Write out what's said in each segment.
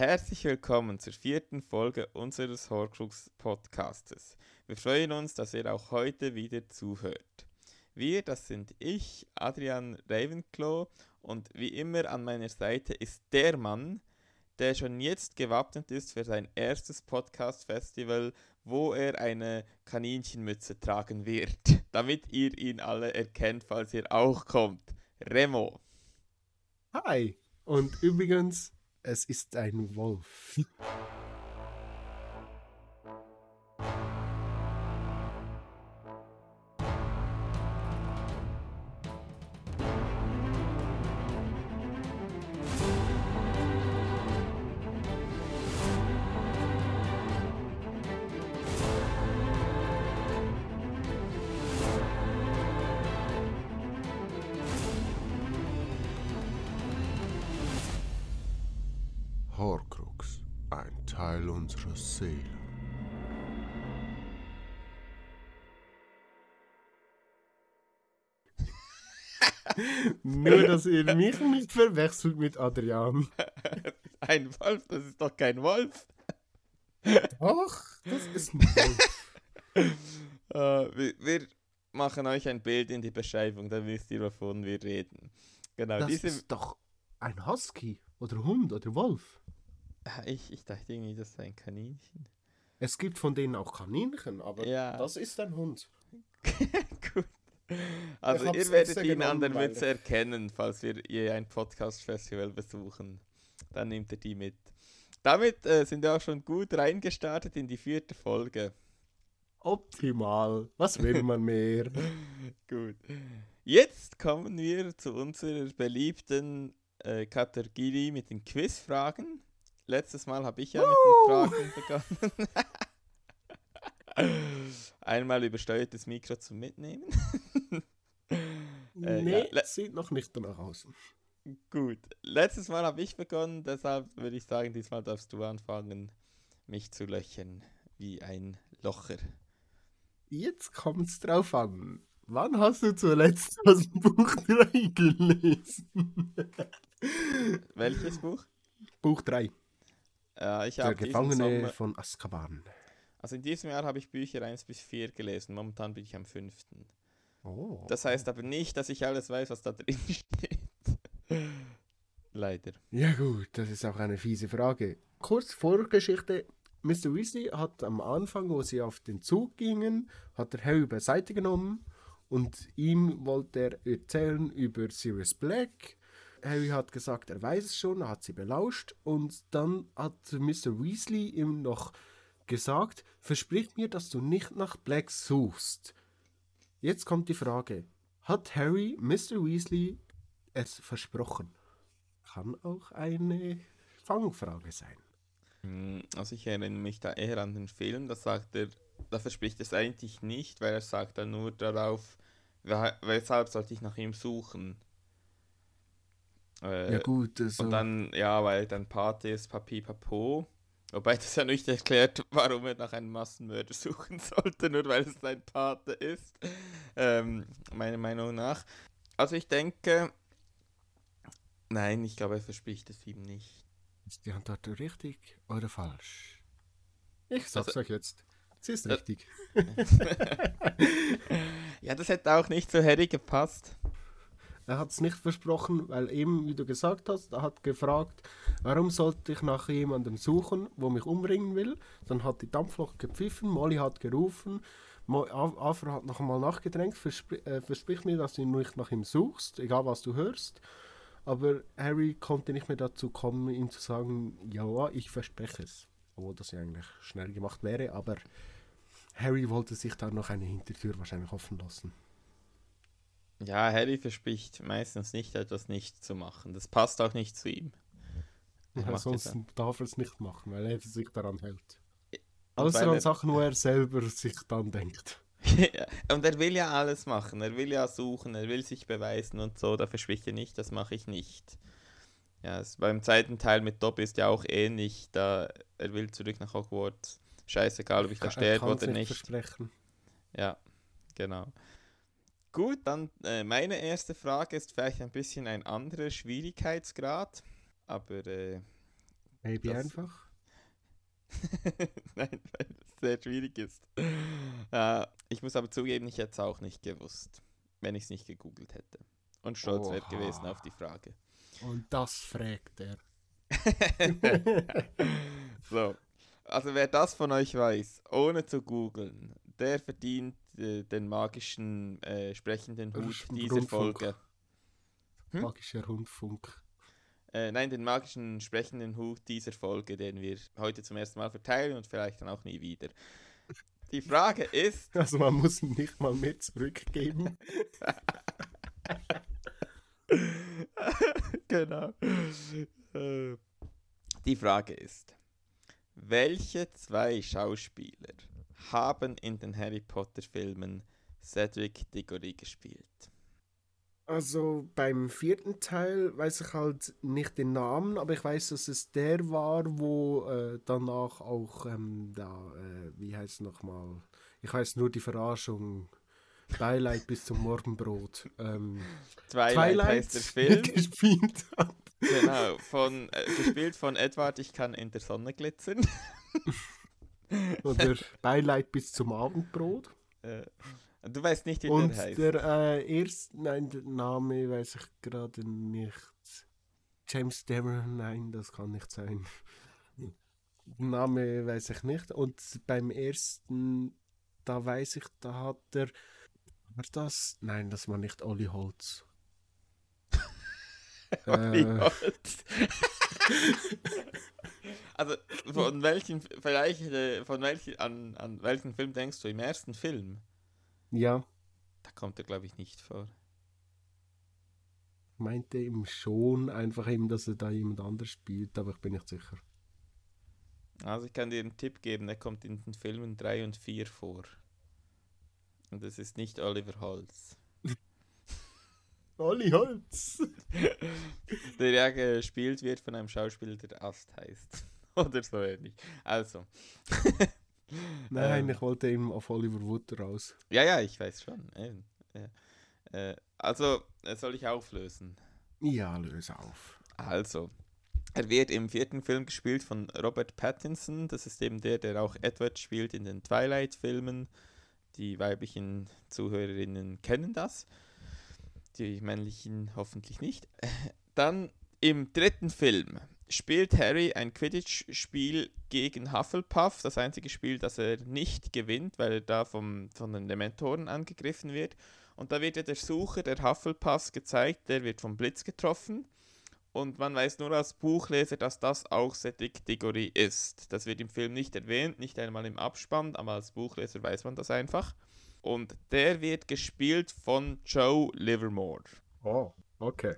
Herzlich willkommen zur vierten Folge unseres Horcrux Podcastes. Wir freuen uns, dass ihr auch heute wieder zuhört. Wir, das sind ich, Adrian Ravenclaw, und wie immer an meiner Seite ist der Mann, der schon jetzt gewappnet ist für sein erstes Podcast-Festival, wo er eine Kaninchenmütze tragen wird, damit ihr ihn alle erkennt, falls ihr auch kommt. Remo. Hi. Und übrigens, es ist ein Wolf. dass ihr mich nicht verwechselt mit Adrian. Ein Wolf, das ist doch kein Wolf. Doch, das ist ein Wolf. Äh, wir, wir machen euch ein Bild in die Beschreibung, dann wisst ihr, wovon wir reden. Genau, Das diese. ist doch ein Husky oder Hund oder Wolf. Ah, Ich, ich dachte irgendwie, das sei ein Kaninchen. Es gibt von denen auch Kaninchen, aber Ja. das ist ein Hund. Gut. Also ihr werdet extra ihn an der genommen, weil- Mütze erkennen, falls wir je ein Podcast-Festival besuchen. Dann nehmt ihr die mit. Damit äh, sind wir auch schon gut reingestartet in die vierte Folge. Optimal. Was will man mehr? Gut. Jetzt kommen wir zu unserer beliebten äh, Kategorie mit den Quizfragen. Letztes Mal habe ich ja mit den Fragen begonnen. Einmal übersteuertes Mikro zum Mitnehmen. Äh, nee, ja, sieht noch nicht danach aus. Gut. Letztes Mal habe ich begonnen, deshalb würde ich sagen, diesmal darfst du anfangen, mich zu löchern wie ein Locher. Jetzt kommt's drauf an. Wann hast du zuletzt das Buch 3 gelesen? Welches Buch? Buch 3. Äh, ich Der habe Gefangene Sommer, von Azkaban. Also in diesem Jahr habe ich Bücher 1 bis 4 gelesen. Momentan bin ich am fünften. Oh. Das heißt aber nicht, dass ich alles weiß, was da drin steht. Leider. Ja gut, das ist auch eine fiese Frage. Kurz Vorgeschichte. Mr. Weasley hat am Anfang, wo sie auf den Zug gingen, hat er Harry beiseite genommen und ihm wollte er erzählen über Sirius Black. Harry hat gesagt, er weiß es schon, er hat sie belauscht und dann hat Mr. Weasley ihm noch gesagt, versprich mir, dass du nicht nach Black suchst. Jetzt kommt die Frage, hat Harry Mr. Weasley es versprochen? Kann auch eine Fangfrage sein. Hm, Also ich erinnere mich da eher an den Film, da sagt er, da verspricht es eigentlich nicht, weil er sagt dann nur darauf, "Weh- weshalb sollte ich nach ihm suchen. Äh, ja gut, also, Und dann, ja, weil dann Pate ist Papi Papo. Wobei das ja nicht erklärt, warum er nach einem Massenmörder suchen sollte, nur weil es sein Pate ist. Ähm, meiner Meinung nach. Also ich denke, nein, ich glaube, er verspricht es ihm nicht. ist die Antwort richtig oder falsch? Ich sag's Also- euch jetzt. Sie ist Äh, richtig. ja, das hätte auch nicht zu Harry gepasst. Er hat es nicht versprochen, weil eben, wie du gesagt hast, er hat gefragt, warum sollte ich nach jemandem suchen, wo mich umbringen will. Dann hat die Dampflok gepfiffen, Molly hat gerufen, Afra hat noch einmal nachgedrängt, verspr äh, versprich mir, dass du nicht nach ihm suchst, egal was du hörst. Aber Harry konnte nicht mehr dazu kommen, ihm zu sagen, ja, ich verspreche es. Obwohl das ja eigentlich schnell gemacht wäre, aber Harry wollte sich da noch eine Hintertür wahrscheinlich offen lassen. Ja, Harry verspricht meistens nicht, etwas nicht zu machen. Das passt auch nicht zu ihm. Er Ja, sonst darf er es nicht machen, weil er sich daran hält. Außer an Sachen, wo er selber sich dann denkt. Ja, und er will ja alles machen. Er will ja suchen, er will sich beweisen und so. Da verspricht er nicht, das mache ich nicht. Ja, es, beim zweiten Teil mit Dobby ist ja auch ähnlich. Da er will zurück nach Hogwarts. Scheißegal, ob ich da Er sterbe oder nicht. versprechen. Ja, genau. Gut, dann äh, meine erste Frage ist vielleicht ein bisschen ein anderer Schwierigkeitsgrad, aber äh, Maybe einfach. Nein, weil es sehr schwierig ist. Äh, ich muss aber zugeben, ich hätte es auch nicht gewusst, wenn ich es nicht gegoogelt hätte. Und stolz wäre gewesen auf die Frage. Und das fragt er. so, also wer das von euch weiß, ohne zu googeln, der verdient den magischen äh, sprechenden Hut dieser Rundfunk. Folge. Hm? Magischer Rundfunk. Äh, nein, den magischen sprechenden Hut dieser Folge, den wir heute zum ersten Mal verteilen und vielleicht dann auch nie wieder. Die Frage ist, Also man muss ihn nicht mal mehr zurückgeben. genau. Äh, Die Frage ist, welche zwei Schauspieler haben in den Harry Potter Filmen Cedric Diggory gespielt? Also beim vierten Teil weiß ich halt nicht den Namen, aber ich weiß, dass es der war, wo äh, danach auch ähm, da, äh, wie heißt es nochmal? Ich weiß nur die Verarschung. Beileid bis zum Morgenbrot. Ähm, Twilight, heißt der Film. gespielt hat. genau, von, äh, gespielt von Edward, ich kann in der Sonne glitzern. Oder Beileid bis zum Abendbrot. Äh, du weißt nicht, wie Und der heißt. der äh, erste, nein, der Name weiß ich gerade nicht. James Demeron, nein, das kann nicht sein. Name weiß ich nicht. Und beim ersten, da weiß ich, da hat er. War das? Nein, das war nicht Olli Holz. Olli äh, Holz. Also von welchen vielleicht äh, von welchen an, an welchen Film denkst du im ersten Film? ja, Da kommt er glaube ich nicht vor. meinte ihm schon einfach eben, dass er da jemand anders spielt, aber ich bin nicht sicher. Also ich kann dir einen Tipp geben, er kommt in den Filmen 3 und 4 vor. Und es ist nicht Oliver Holz. Olli Holz! Der ja gespielt wird von einem Schauspieler, der Ast heißt. Oder so ähnlich. Also. Nein, Ähm, ich wollte eben auf Oliver Wood raus. Ja, ja, ich weiß schon. Äh, äh, also, äh, soll ich auflösen? Ja, löse auf. Also, er wird im vierten Film gespielt von Robert Pattinson. Das ist eben der, der auch Edward spielt in den Twilight-Filmen. Die weiblichen Zuhörerinnen kennen das. Die männlichen hoffentlich nicht. Dann im dritten Film spielt Harry ein Quidditch-Spiel gegen Hufflepuff. Das einzige Spiel, das er nicht gewinnt, weil er da vom, von den Dementoren angegriffen wird. Und da wird ja der Sucher der Hufflepuffs gezeigt, der wird vom Blitz getroffen. Und man weiß nur als Buchleser, dass das auch Cedric Diggory ist. Das wird im Film nicht erwähnt, nicht einmal im Abspann, aber als Buchleser weiß man das einfach. Und der wird gespielt von Joe Livermore. Oh, okay.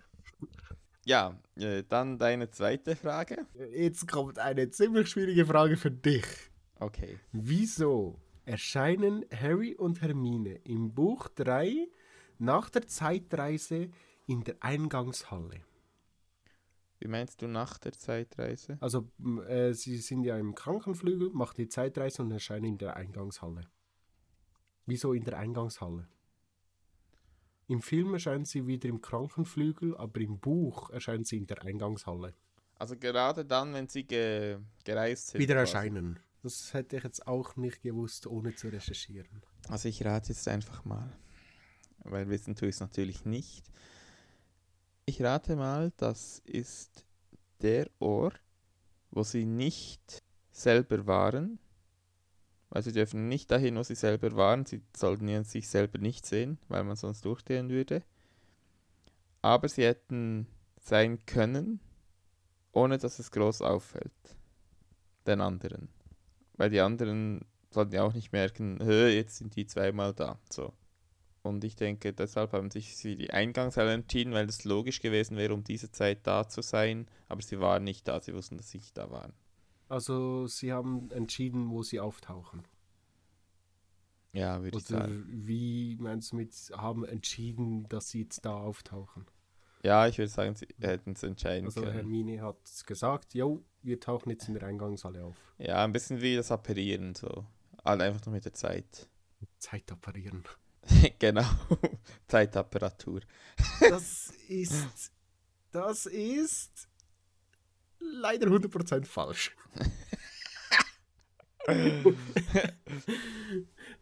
Ja, äh, dann deine zweite Frage. Jetzt kommt eine ziemlich schwierige Frage für dich. Okay. Wieso erscheinen Harry und Hermine im Buch 3 nach der Zeitreise in der Eingangshalle? Wie meinst du nach der Zeitreise? Also, äh, sie sind ja im Krankenflügel, machen die Zeitreise und erscheinen in der Eingangshalle. Wieso in der Eingangshalle? Im Film erscheinen sie wieder im Krankenflügel, aber im Buch erscheinen sie in der Eingangshalle. Also gerade dann, wenn sie ge gereist sind. Wieder quasi. erscheinen. Das hätte ich jetzt auch nicht gewusst, ohne zu recherchieren. Also ich rate jetzt einfach mal, weil wissen tue ich es natürlich nicht. Ich rate mal, das ist der Ort, wo sie nicht selber waren. Weil sie dürfen nicht dahin, wo sie selber waren. Sie sollten sich selber nicht sehen, weil man sonst durchdrehen würde. Aber sie hätten sein können, ohne dass es groß auffällt. Den anderen. Weil die anderen sollten ja auch nicht merken, "Hä, jetzt sind die zweimal da. So. Und ich denke, deshalb haben sich sie die Eingangshalle entschieden, weil es logisch gewesen wäre, um diese Zeit da zu sein. Aber sie waren nicht da, sie wussten, dass sie nicht da waren. Also, sie haben entschieden, wo sie auftauchen. Ja, würde ich Oder sagen. wie meinst du mit, haben entschieden, dass sie jetzt da auftauchen? Ja, ich würde sagen, sie hätten es entscheiden Also, können. Hermine hat gesagt, jo, wir tauchen jetzt in der Eingangshalle auf. Ja, ein bisschen wie das Apparieren, so. Halt einfach nur mit der Zeit. Zeit operieren. genau. Zeitapparatur. Das ist, das ist leider 100% falsch.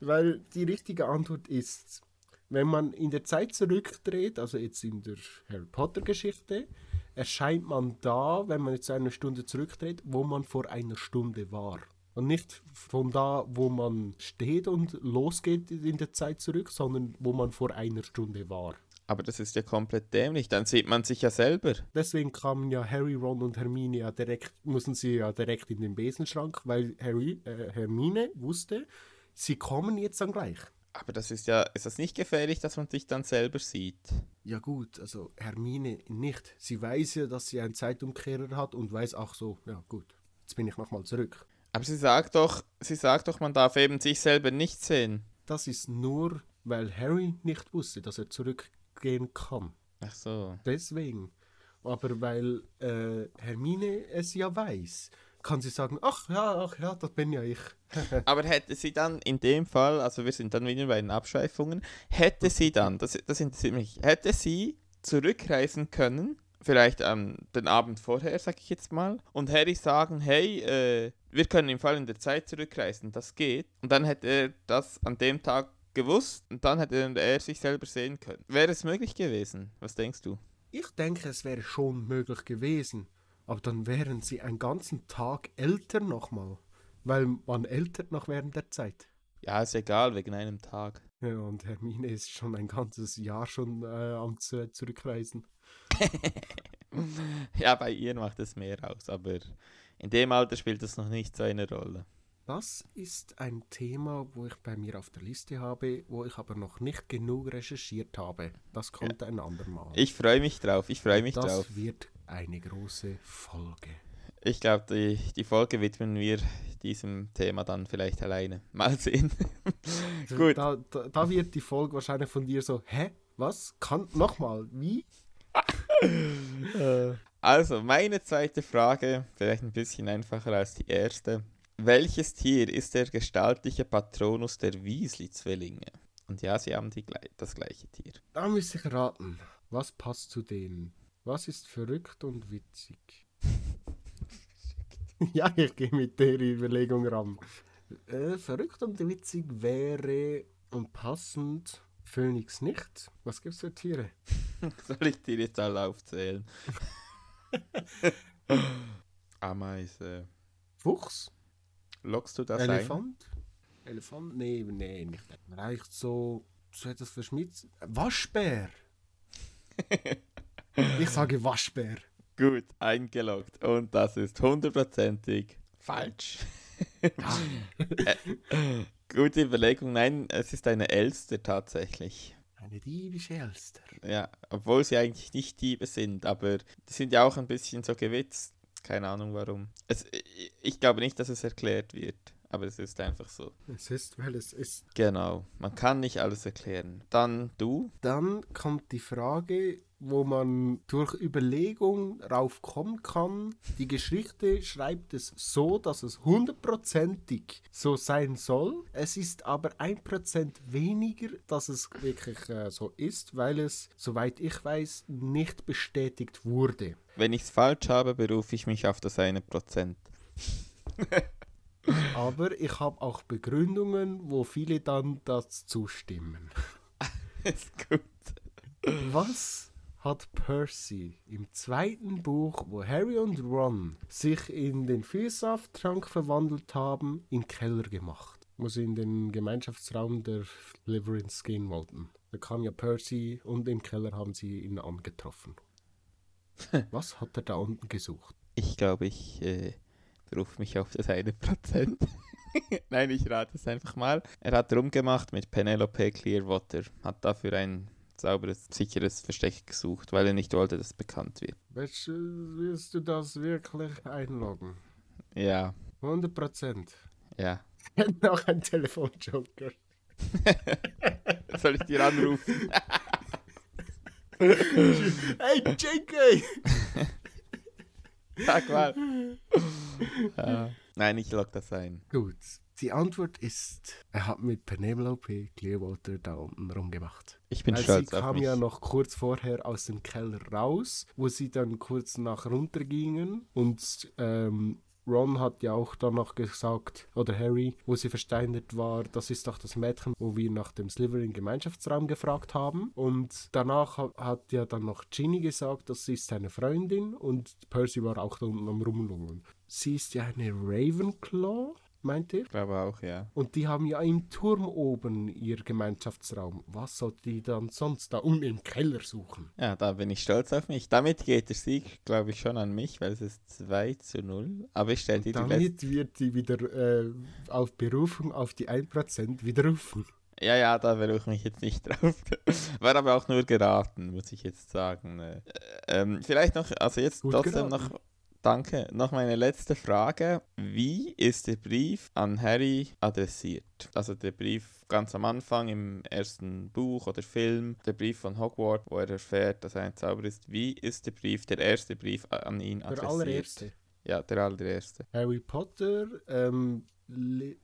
Weil die richtige Antwort ist, wenn man in der Zeit zurückdreht, also jetzt in der Harry Potter Geschichte, erscheint man da, wenn man jetzt eine Stunde zurückdreht, wo man vor einer Stunde war. Und nicht von da, wo man steht und losgeht in der Zeit zurück, sondern wo man vor einer Stunde war. Aber das ist ja komplett dämlich. Dann sieht man sich ja selber. Deswegen kamen ja Harry, Ron und Hermine ja direkt, mussten sie ja direkt in den Besenschrank, weil Harry, äh, Hermine wusste, sie kommen jetzt dann gleich. Aber das ist ja, ist das nicht gefährlich, dass man sich dann selber sieht? Ja gut, also Hermine nicht. Sie weiß ja, dass sie einen Zeitumkehrer hat und weiß auch so, ja gut, jetzt bin ich nochmal zurück. Aber sie sagt doch, sie sagt doch, man darf eben sich selber nicht sehen. Das ist nur, weil Harry nicht wusste, dass er zurückgehen kann. Ach so. Deswegen. Aber weil äh, Hermine es ja weiß, kann sie sagen, ach ja, ach ja, das bin ja ich. Aber hätte sie dann in dem Fall, also wir sind dann wieder bei den Abschweifungen, hätte sie dann, das, das interessiert mich, hätte sie zurückreisen können, vielleicht ähm, den Abend vorher, sag ich jetzt mal, und Harry sagen, hey, äh, wir können im Fall in der Zeit zurückreisen, das geht. Und dann hätte er das an dem Tag gewusst und dann hätte er sich selber sehen können. Wäre es möglich gewesen? Was denkst du? Ich denke, es wäre schon möglich gewesen. Aber dann wären sie einen ganzen Tag älter nochmal. Weil man ältert noch während der Zeit. Ja, ist egal, wegen einem Tag. Ja, und Hermine ist schon ein ganzes Jahr schon äh, am Z- Zurückreisen. ja, bei ihr macht es mehr aus, aber in dem Alter spielt es noch nicht so eine Rolle. Das ist ein Thema, wo ich bei mir auf der Liste habe, wo ich aber noch nicht genug recherchiert habe. Das kommt ein andermal. Ich freue mich drauf, ich freue mich das drauf. wird eine große Folge. Ich glaube, die, die Folge widmen wir diesem Thema dann vielleicht alleine. Mal sehen. Gut. Da, da, da wird die Folge wahrscheinlich von dir so, hä? Was? Kann nochmal? Wie? Also, meine zweite Frage, vielleicht ein bisschen einfacher als die erste. Welches Tier ist der gestaltliche Patronus der Weasley-Zwillinge? Und ja, sie haben die, glei- das gleiche Tier. Da müsste ich raten. Was passt zu denen? Was ist verrückt und witzig? ja, ich gehe mit der Überlegung ran. Äh, verrückt und witzig wäre und passend Phönix nicht. Was gibt's für Tiere? Soll ich dir jetzt alle aufzählen? Ameise. Fuchs? Lockst du das Elefant? Elefant? Nee, nee, nicht. Reicht so, so etwas verschmitzt. Waschbär! ich sage Waschbär. ein? Gut, eingeloggt. Und das ist hundertprozentig falsch. Äh, Gute Überlegung. Nein, es ist eine Elster tatsächlich. Eine diebische Elster. Ja, obwohl sie eigentlich nicht Diebe sind, aber die sind ja auch ein bisschen so gewitzt. Keine Ahnung warum. Es, ich- ich glaube nicht, dass es erklärt wird, aber es ist einfach so. Es ist, weil es ist. Genau, man kann nicht alles erklären. Dann du? Dann kommt die Frage, wo man durch Überlegung rauf kommen kann. Die Geschichte schreibt es so, dass es hundertprozentig so sein soll. Es ist aber ein Prozent weniger, dass es wirklich äh, so ist, weil es, soweit ich weiß, nicht bestätigt wurde. Wenn ich es falsch habe, berufe ich mich auf das eine Prozent. Aber ich habe auch Begründungen, wo viele dann das zustimmen. ist gut. Was hat Percy im zweiten Buch, wo Harry und Ron sich in den Vielsafttrank verwandelt haben, im Keller gemacht? Wo sie in den Gemeinschaftsraum der Slytherins gehen wollten. Da kam ja Percy und im Keller haben sie ihn angetroffen. Was hat er da unten gesucht? Ich glaube, ich äh, berufe mich auf das eine Prozent. Nein, ich rate es einfach mal. Er hat rumgemacht mit Penelope Clearwater, hat dafür ein sauberes, sicheres Versteck gesucht, weil er nicht wollte, dass es bekannt wird. Willst, du- willst du das wirklich einloggen? Ja, 100 Prozent. ja. Noch ein Telefonjoker. Soll ich dir anrufen? Hey, JK! Sag mal. ja. Nein, ich log das ein. Gut. Die Antwort ist, er hat mit Penelope Clearwater da unten rumgemacht. Ich bin Weil sie stolz auf kam ja noch kurz vorher aus dem Keller raus, wo sie dann kurz nach runter gingen und ähm, Ron hat ja auch dann noch gesagt, oder Harry, wo sie versteinert war, das ist doch das Mädchen, wo wir nach dem Slytherin Gemeinschaftsraum gefragt haben. Und danach ha- hat ja dann noch Ginny gesagt, das ist seine Freundin und Percy war auch da unten am Rumlungen. Sie ist ja eine Ravenclaw, meint ihr? Ich glaube auch, ja. Und die haben ja im Turm oben ihr Gemeinschaftsraum. Was sollte die dann sonst da unten im Keller suchen? Ja, da bin ich stolz auf mich. Damit geht der Sieg, glaube ich, schon an mich, weil es ist 2 zu 0. Aber ich stelle die. Damit wird sie wieder äh, auf Berufung auf die 1% widerrufen. Ja, ja, da berufe ich mich jetzt nicht drauf. War aber auch nur geraten, muss ich jetzt sagen. Äh, ähm, vielleicht noch, also jetzt Gut trotzdem geraten. noch, danke, noch meine letzte Frage. Wie ist der Brief an Harry adressiert? Also der Brief ganz am Anfang im ersten Buch oder Film, der Brief von Hogwarts, wo er erfährt, dass er ein Zauberer ist. Wie ist der Brief, der erste Brief an ihn Der adressiert? allererste. Ja, der allererste. Harry Potter, ähm,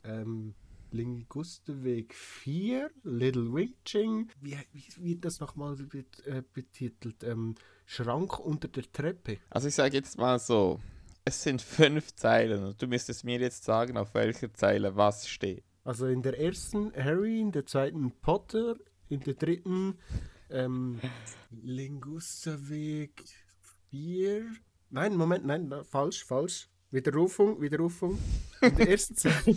ähm, Lingusteweg 4, Little Witching. Wie, wie wird das nochmal äh, betitelt? Ähm, Schrank unter der Treppe. Also ich sage jetzt mal so, es sind fünf Zeilen und du müsstest mir jetzt sagen, auf welcher Zeile was steht. Also in der ersten Harry, in der zweiten Potter, in der dritten ähm, Lingustaweg 4. Nein, Moment, nein, falsch, falsch. Widerrufung, Widerrufung. In der ersten Zeile,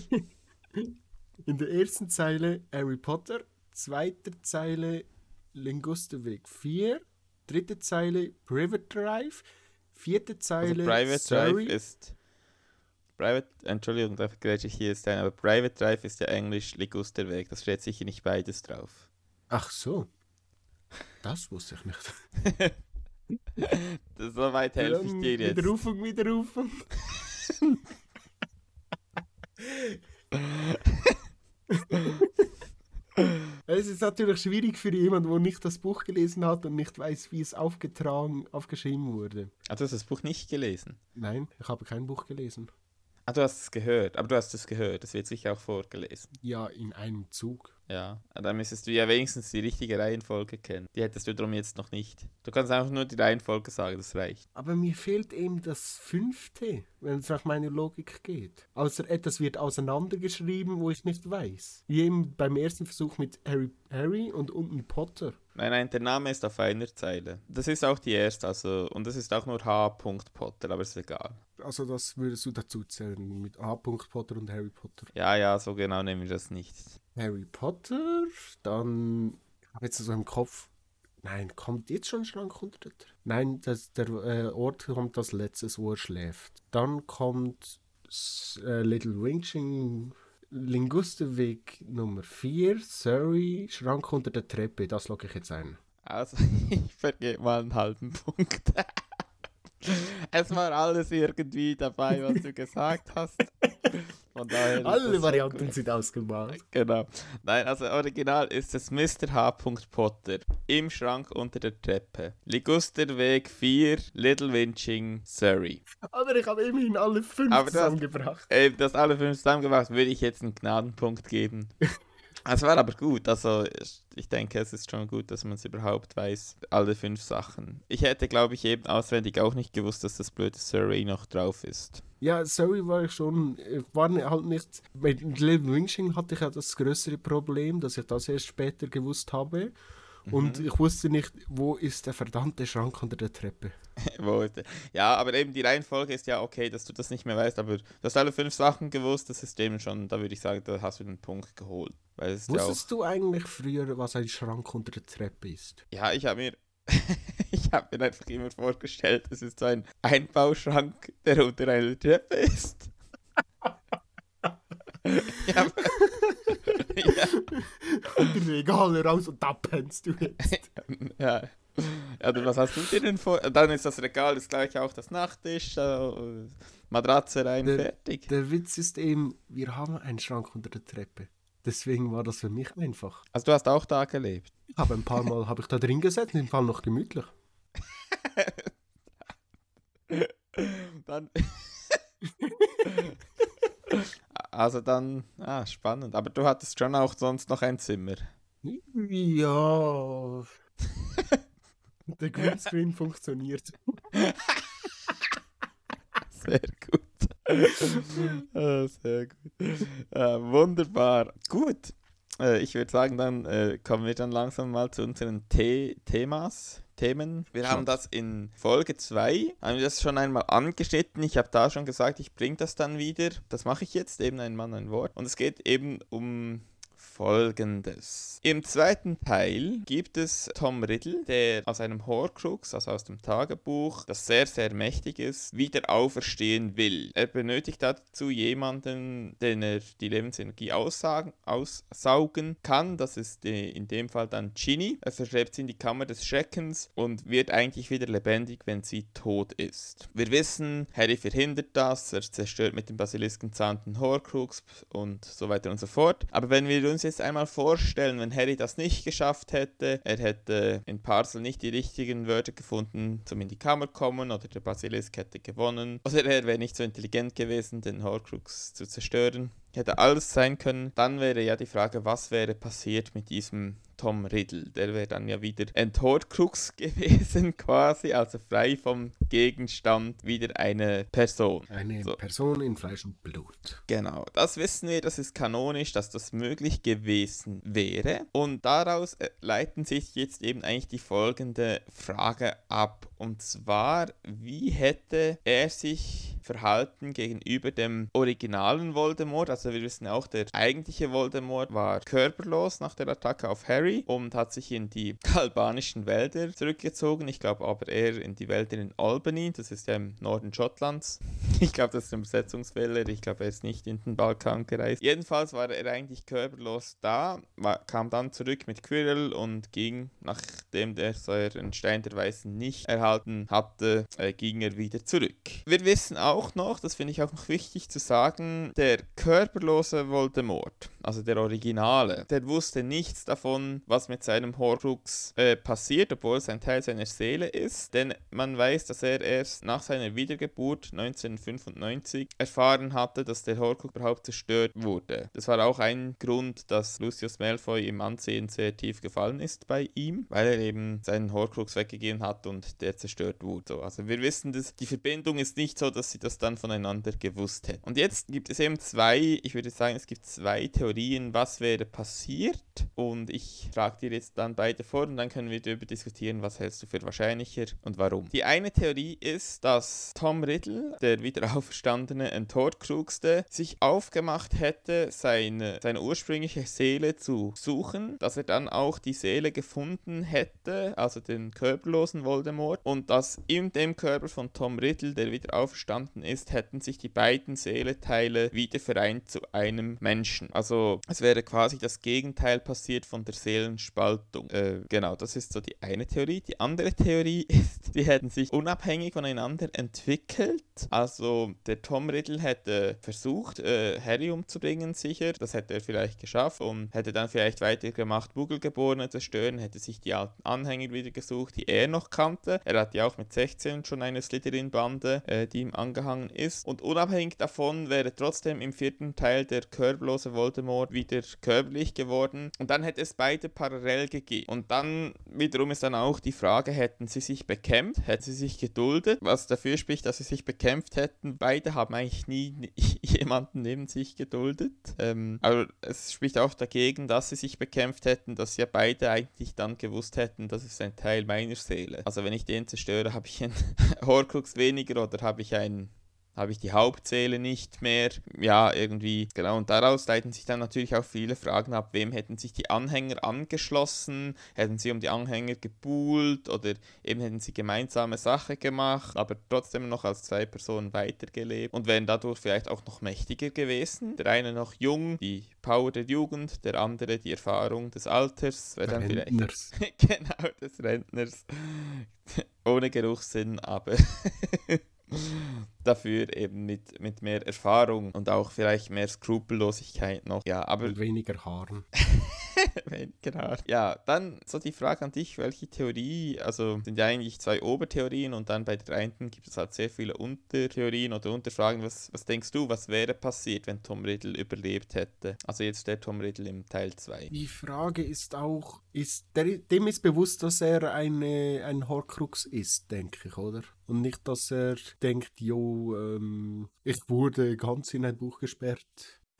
in der ersten Zeile Harry Potter, zweite Zeile Lingustaweg 4, dritte Zeile Private Drive, vierte Also Zeile Private Surrey. Drive ist. Private, Entschuldigung, da grätsche ich hier jetzt ein, aber Private Drive ist ja Englisch Ligusterweg. Das steht sicher nicht beides drauf. Ach so. Das wusste ich nicht. Das, so weit helfe ich dir jetzt. Widerrufung, Widerrufung. es ist natürlich schwierig für jemanden, der nicht das Buch gelesen hat und nicht weiß, wie es aufgetragen, aufgeschrieben wurde. Du hast das Buch nicht gelesen. Nein, ich habe kein Buch gelesen. Ah, du hast es gehört, aber du hast es gehört. Das wird sicher auch vorgelesen. Ja, in einem Zug. Ja, dann müsstest du ja wenigstens die richtige Reihenfolge kennen. Die hättest du darum jetzt noch nicht. Du kannst einfach nur die Reihenfolge sagen, das reicht. Aber mir fehlt eben das fünfte, wenn es nach meiner Logik geht. Außer etwas wird auseinandergeschrieben, wo ich nicht weiß. Wie eben beim ersten Versuch mit Harry, Harry und unten Potter. Nein, nein, der Name ist auf einer Zeile. Das ist auch die erste, also, und das ist auch nur H. Potter, aber ist egal. Also das würdest du dazu zählen mit A. Potter und Harry Potter. Ja, ja, so genau nehmen wir das nicht. Harry Potter, dann ich habe jetzt so im Kopf. Nein, kommt jetzt schon Schrank unter der? Nein, das, der äh, Ort kommt als letztes, wo er schläft. Dann kommt äh, Little Winging, Lingusteweg Nummer 4, Surrey, Schrank unter der Treppe. Das logge ich jetzt ein. Also, ich vergebe mal einen halben Punkt. es war alles irgendwie dabei, was du gesagt hast. Daher Alle Varianten gut. sind ausgemalt. Genau. Nein, also original ist es Mr. H. Potter im Schrank unter der Treppe. Ligusterweg 4, Little Winching, Surrey. Aber ich habe immerhin alle fünf Aber das- zusammengebracht. Äh, das alle fünf zusammengemacht, würde ich jetzt einen Gnadenpunkt geben. Es war aber gut, also ich- denke, es ist schon gut, dass man es überhaupt weiß, alle fünf Sachen. Ich hätte, glaube ich, eben auswendig auch nicht gewusst, dass das blöde Surrey noch drauf ist. Ja, sorry, war ich schon, ich war halt nicht, mit Little Winging hatte ich ja das größere Problem, dass ich das erst später gewusst habe. Und ich wusste nicht, wo ist der verdammte Schrank unter der Treppe. Wo ist der? Ja, aber eben die Reihenfolge ist ja okay, dass du das nicht mehr weißt, aber du hast alle fünf Sachen gewusst, das ist eben schon, da würde ich sagen, da hast du den Punkt geholt. Ist ja Wusstest du eigentlich früher, was ein Schrank unter der Treppe ist? ja, ich habe mir, ich habe mir einfach immer vorgestellt, es ist so ein Einbauschrank, der unter einer Treppe ist. ja, aber- Regale raus und da pennst du jetzt. ja. Ja, du, was hast du dir denn vor? Dann ist das Regal ist gleich auch das Nachttisch, äh, Matratze rein, Der- fertig. Der Witz ist eben, wir haben einen Schrank unter der Treppe. Deswegen war das für mich einfach. Also du hast auch da gelebt. Habe ein paar Mal habe ich da drin gesessen, im Fall noch gemütlich. Dann. Also dann, ah, spannend. Aber du hattest schon auch sonst noch ein Zimmer. Ja. Der Greenscreen funktioniert. Sehr gut. ah, sehr gut. Ah, wunderbar. Gut. Äh, ich würde sagen, dann äh, kommen wir dann langsam mal zu unseren The Themas. Themen. Wir haben das in Folge 2, haben wir das schon einmal angeschnitten. Ich habe da schon gesagt, ich bringe das dann wieder. Das mache ich jetzt, eben ein Mann, ein Wort. Und es geht eben um folgendes. Im zweiten Teil gibt es Tom Riddle, der aus einem Horcrux, also aus dem Tagebuch, das sehr, sehr mächtig ist, wieder auferstehen will. Er benötigt dazu jemanden, den er die Lebensenergie aussagen, aussaugen kann. Das ist in dem Fall dann Ginny. Er verschleppt sie in die Kammer des Schreckens und wird eigentlich wieder lebendig, wenn sie tot ist. Wir wissen, Harry verhindert das, er zerstört mit dem Basilisken Horcrux und so weiter und so fort. Aber wenn wir uns jetzt einmal vorstellen, wenn Harry das nicht geschafft hätte, er hätte in Parcel nicht die richtigen Wörter gefunden zum in die Kammer kommen oder der Basilisk hätte gewonnen oder er wäre nicht so intelligent gewesen, den Horcrux zu zerstören. Hätte alles sein können. Dann wäre ja die Frage, was wäre passiert mit diesem Tom Riddle. Der wäre dann ja wieder ein Todkrux gewesen, quasi, also frei vom Gegenstand, wieder eine Person. Eine so. Person in Fleisch und Blut. Genau, das wissen wir, das ist kanonisch, dass das möglich gewesen wäre. Und daraus äh, leiten sich jetzt eben eigentlich die folgende Frage ab. Und zwar, wie hätte er sich verhalten gegenüber dem originalen Voldemort? Also wir wissen auch, der eigentliche Voldemort war körperlos nach der Attacke auf Harry und hat sich in die albanischen Wälder zurückgezogen. Ich glaube aber eher in die Wälder in Albany, das ist ja im Norden Schottlands. Ich glaube, das ist ein Übersetzungsfehler. Ich glaube, er ist nicht in den Balkan gereist. Jedenfalls war er eigentlich körperlos da, kam dann zurück mit Quirrell und ging, nachdem der seinen Stein der Weißen nicht erhalten hatte, äh, ging er wieder zurück. Wir wissen auch noch, das finde ich auch noch wichtig zu sagen, der körperlose Voldemort, also der Originale, der wusste nichts davon, was mit seinem Horcrux äh, passiert, obwohl es ein Teil seiner Seele ist. Denn man weiß, dass er erst nach seiner Wiedergeburt 1995 erfahren hatte, dass der Horcrux überhaupt zerstört wurde. Das war auch ein Grund, dass Lucius Malfoy im Ansehen sehr tief gefallen ist bei ihm, weil er eben seinen Horcrux weggegeben hat und der zerstört wurde. Also wir wissen, dass die Verbindung ist nicht so, dass sie das dann voneinander gewusst hätten. Und jetzt gibt es eben zwei, ich würde sagen, es gibt zwei Theorien, was wäre passiert. Und ich trage dir jetzt dann beide vor und dann können wir darüber diskutieren, was hältst du für wahrscheinlicher und warum. Die eine Theorie ist, dass Tom Riddle, der wieder auferstandene Entorkrugste, sich aufgemacht hätte, seine, seine ursprüngliche Seele zu suchen, dass er dann auch die Seele gefunden hätte, also den körperlosen Voldemort, und dass in dem Körper von Tom Riddle, der wieder auferstanden ist, hätten sich die beiden Seeleteile wieder vereint zu einem Menschen. Also es wäre quasi das Gegenteil passiert von der Seele Seelenspaltung. Äh, genau, das ist so die eine Theorie. Die andere Theorie ist, die hätten sich unabhängig voneinander entwickelt. Also der Tom Riddle hätte versucht, äh, Harry umzubringen, sicher. Das hätte er vielleicht geschafft und hätte dann vielleicht weitergemacht, Bugelgeborene zu stören, hätte sich die alten Anhänger wieder gesucht, die er noch kannte. Er hat ja auch mit 16 schon eine Slytherin-Bande, äh, die ihm angehangen ist. Und unabhängig davon wäre trotzdem im vierten Teil der körperlose Voldemort wieder körperlich geworden. Und dann hätte es beide parallel gegeben. Und dann wiederum ist dann auch die Frage, hätten sie sich bekämpft, hätten sie sich geduldet, was dafür spricht, dass sie sich bekämpft hätten. Beide haben eigentlich nie jemanden neben sich geduldet. Ähm, aber es spricht auch dagegen, dass sie sich bekämpft hätten, dass ja beide eigentlich dann gewusst hätten, das ist ein Teil meiner Seele. Also wenn ich den zerstöre, habe ich einen Horcrux weniger oder habe ich einen habe ich die Hauptzähle nicht mehr. Ja, irgendwie, genau. Und daraus leiten sich dann natürlich auch viele Fragen ab, wem hätten sich die Anhänger angeschlossen? Hätten sie um die Anhänger gebuhlt oder eben hätten sie gemeinsame Sache gemacht, aber trotzdem noch als zwei Personen weitergelebt und wären dadurch vielleicht auch noch mächtiger gewesen. Der eine noch jung, die Power der Jugend, der andere die Erfahrung des Alters. Wäre dann Rentners. vielleicht genau, des Rentners. Ohne Geruchssinn, aber dafür eben mit, mit mehr Erfahrung und auch vielleicht mehr Skrupellosigkeit noch. Ja, aber. Und weniger Haaren. genau. Ja, dann so die Frage an dich, welche Theorie, also sind ja eigentlich zwei Obertheorien und dann bei der einen gibt es halt sehr viele Untertheorien oder Unterfragen. Was, was denkst du, was wäre passiert, wenn Tom Riddle überlebt hätte? Also jetzt der Tom Riddle im Teil 2. Die Frage ist auch, ist der, dem ist bewusst, dass er eine, ein Horcrux ist, denke ich, oder? Und nicht, dass er denkt, jo, ähm, ich wurde ganz in ein Buch gesperrt.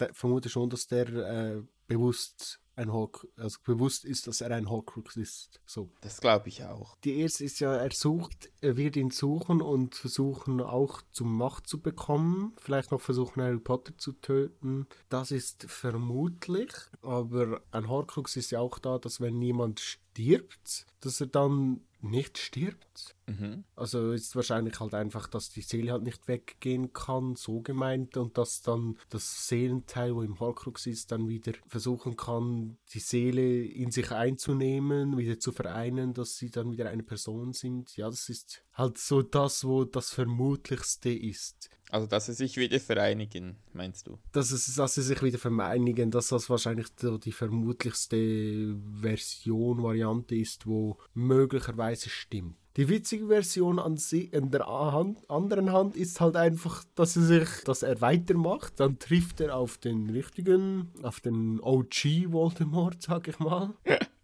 Ich vermute schon, dass der äh, bewusst ein Hawk, also bewusst ist, dass er ein Horcrux ist. So. Das glaube ich auch. Die erste ist ja, er sucht, er wird ihn suchen und versuchen auch zum Macht zu bekommen. Vielleicht noch versuchen, Harry Potter zu töten. Das ist vermutlich. Aber ein Horcrux ist ja auch da, dass wenn jemand stirbt, dass er dann nicht stirbt. Mhm. Also ist wahrscheinlich halt einfach, dass die Seele halt nicht weggehen kann, so gemeint, und dass dann das Seelenteil, wo im Horcrux ist, dann wieder versuchen kann, die Seele in sich einzunehmen, wieder zu vereinen, dass sie dann wieder eine Person sind. Ja, das ist halt so das, wo das Vermutlichste ist. Also, dass sie sich wieder vereinigen, meinst du? Dass, es, dass sie sich wieder vereinigen, dass das wahrscheinlich so die vermutlichste Version, Variante ist, wo möglicherweise stimmt. Die witzige Version an, sie, in der Hand, anderen Hand ist halt einfach, dass er sich, dass er weitermacht. Dann trifft er auf den richtigen, auf den OG Voldemort, sag ich mal.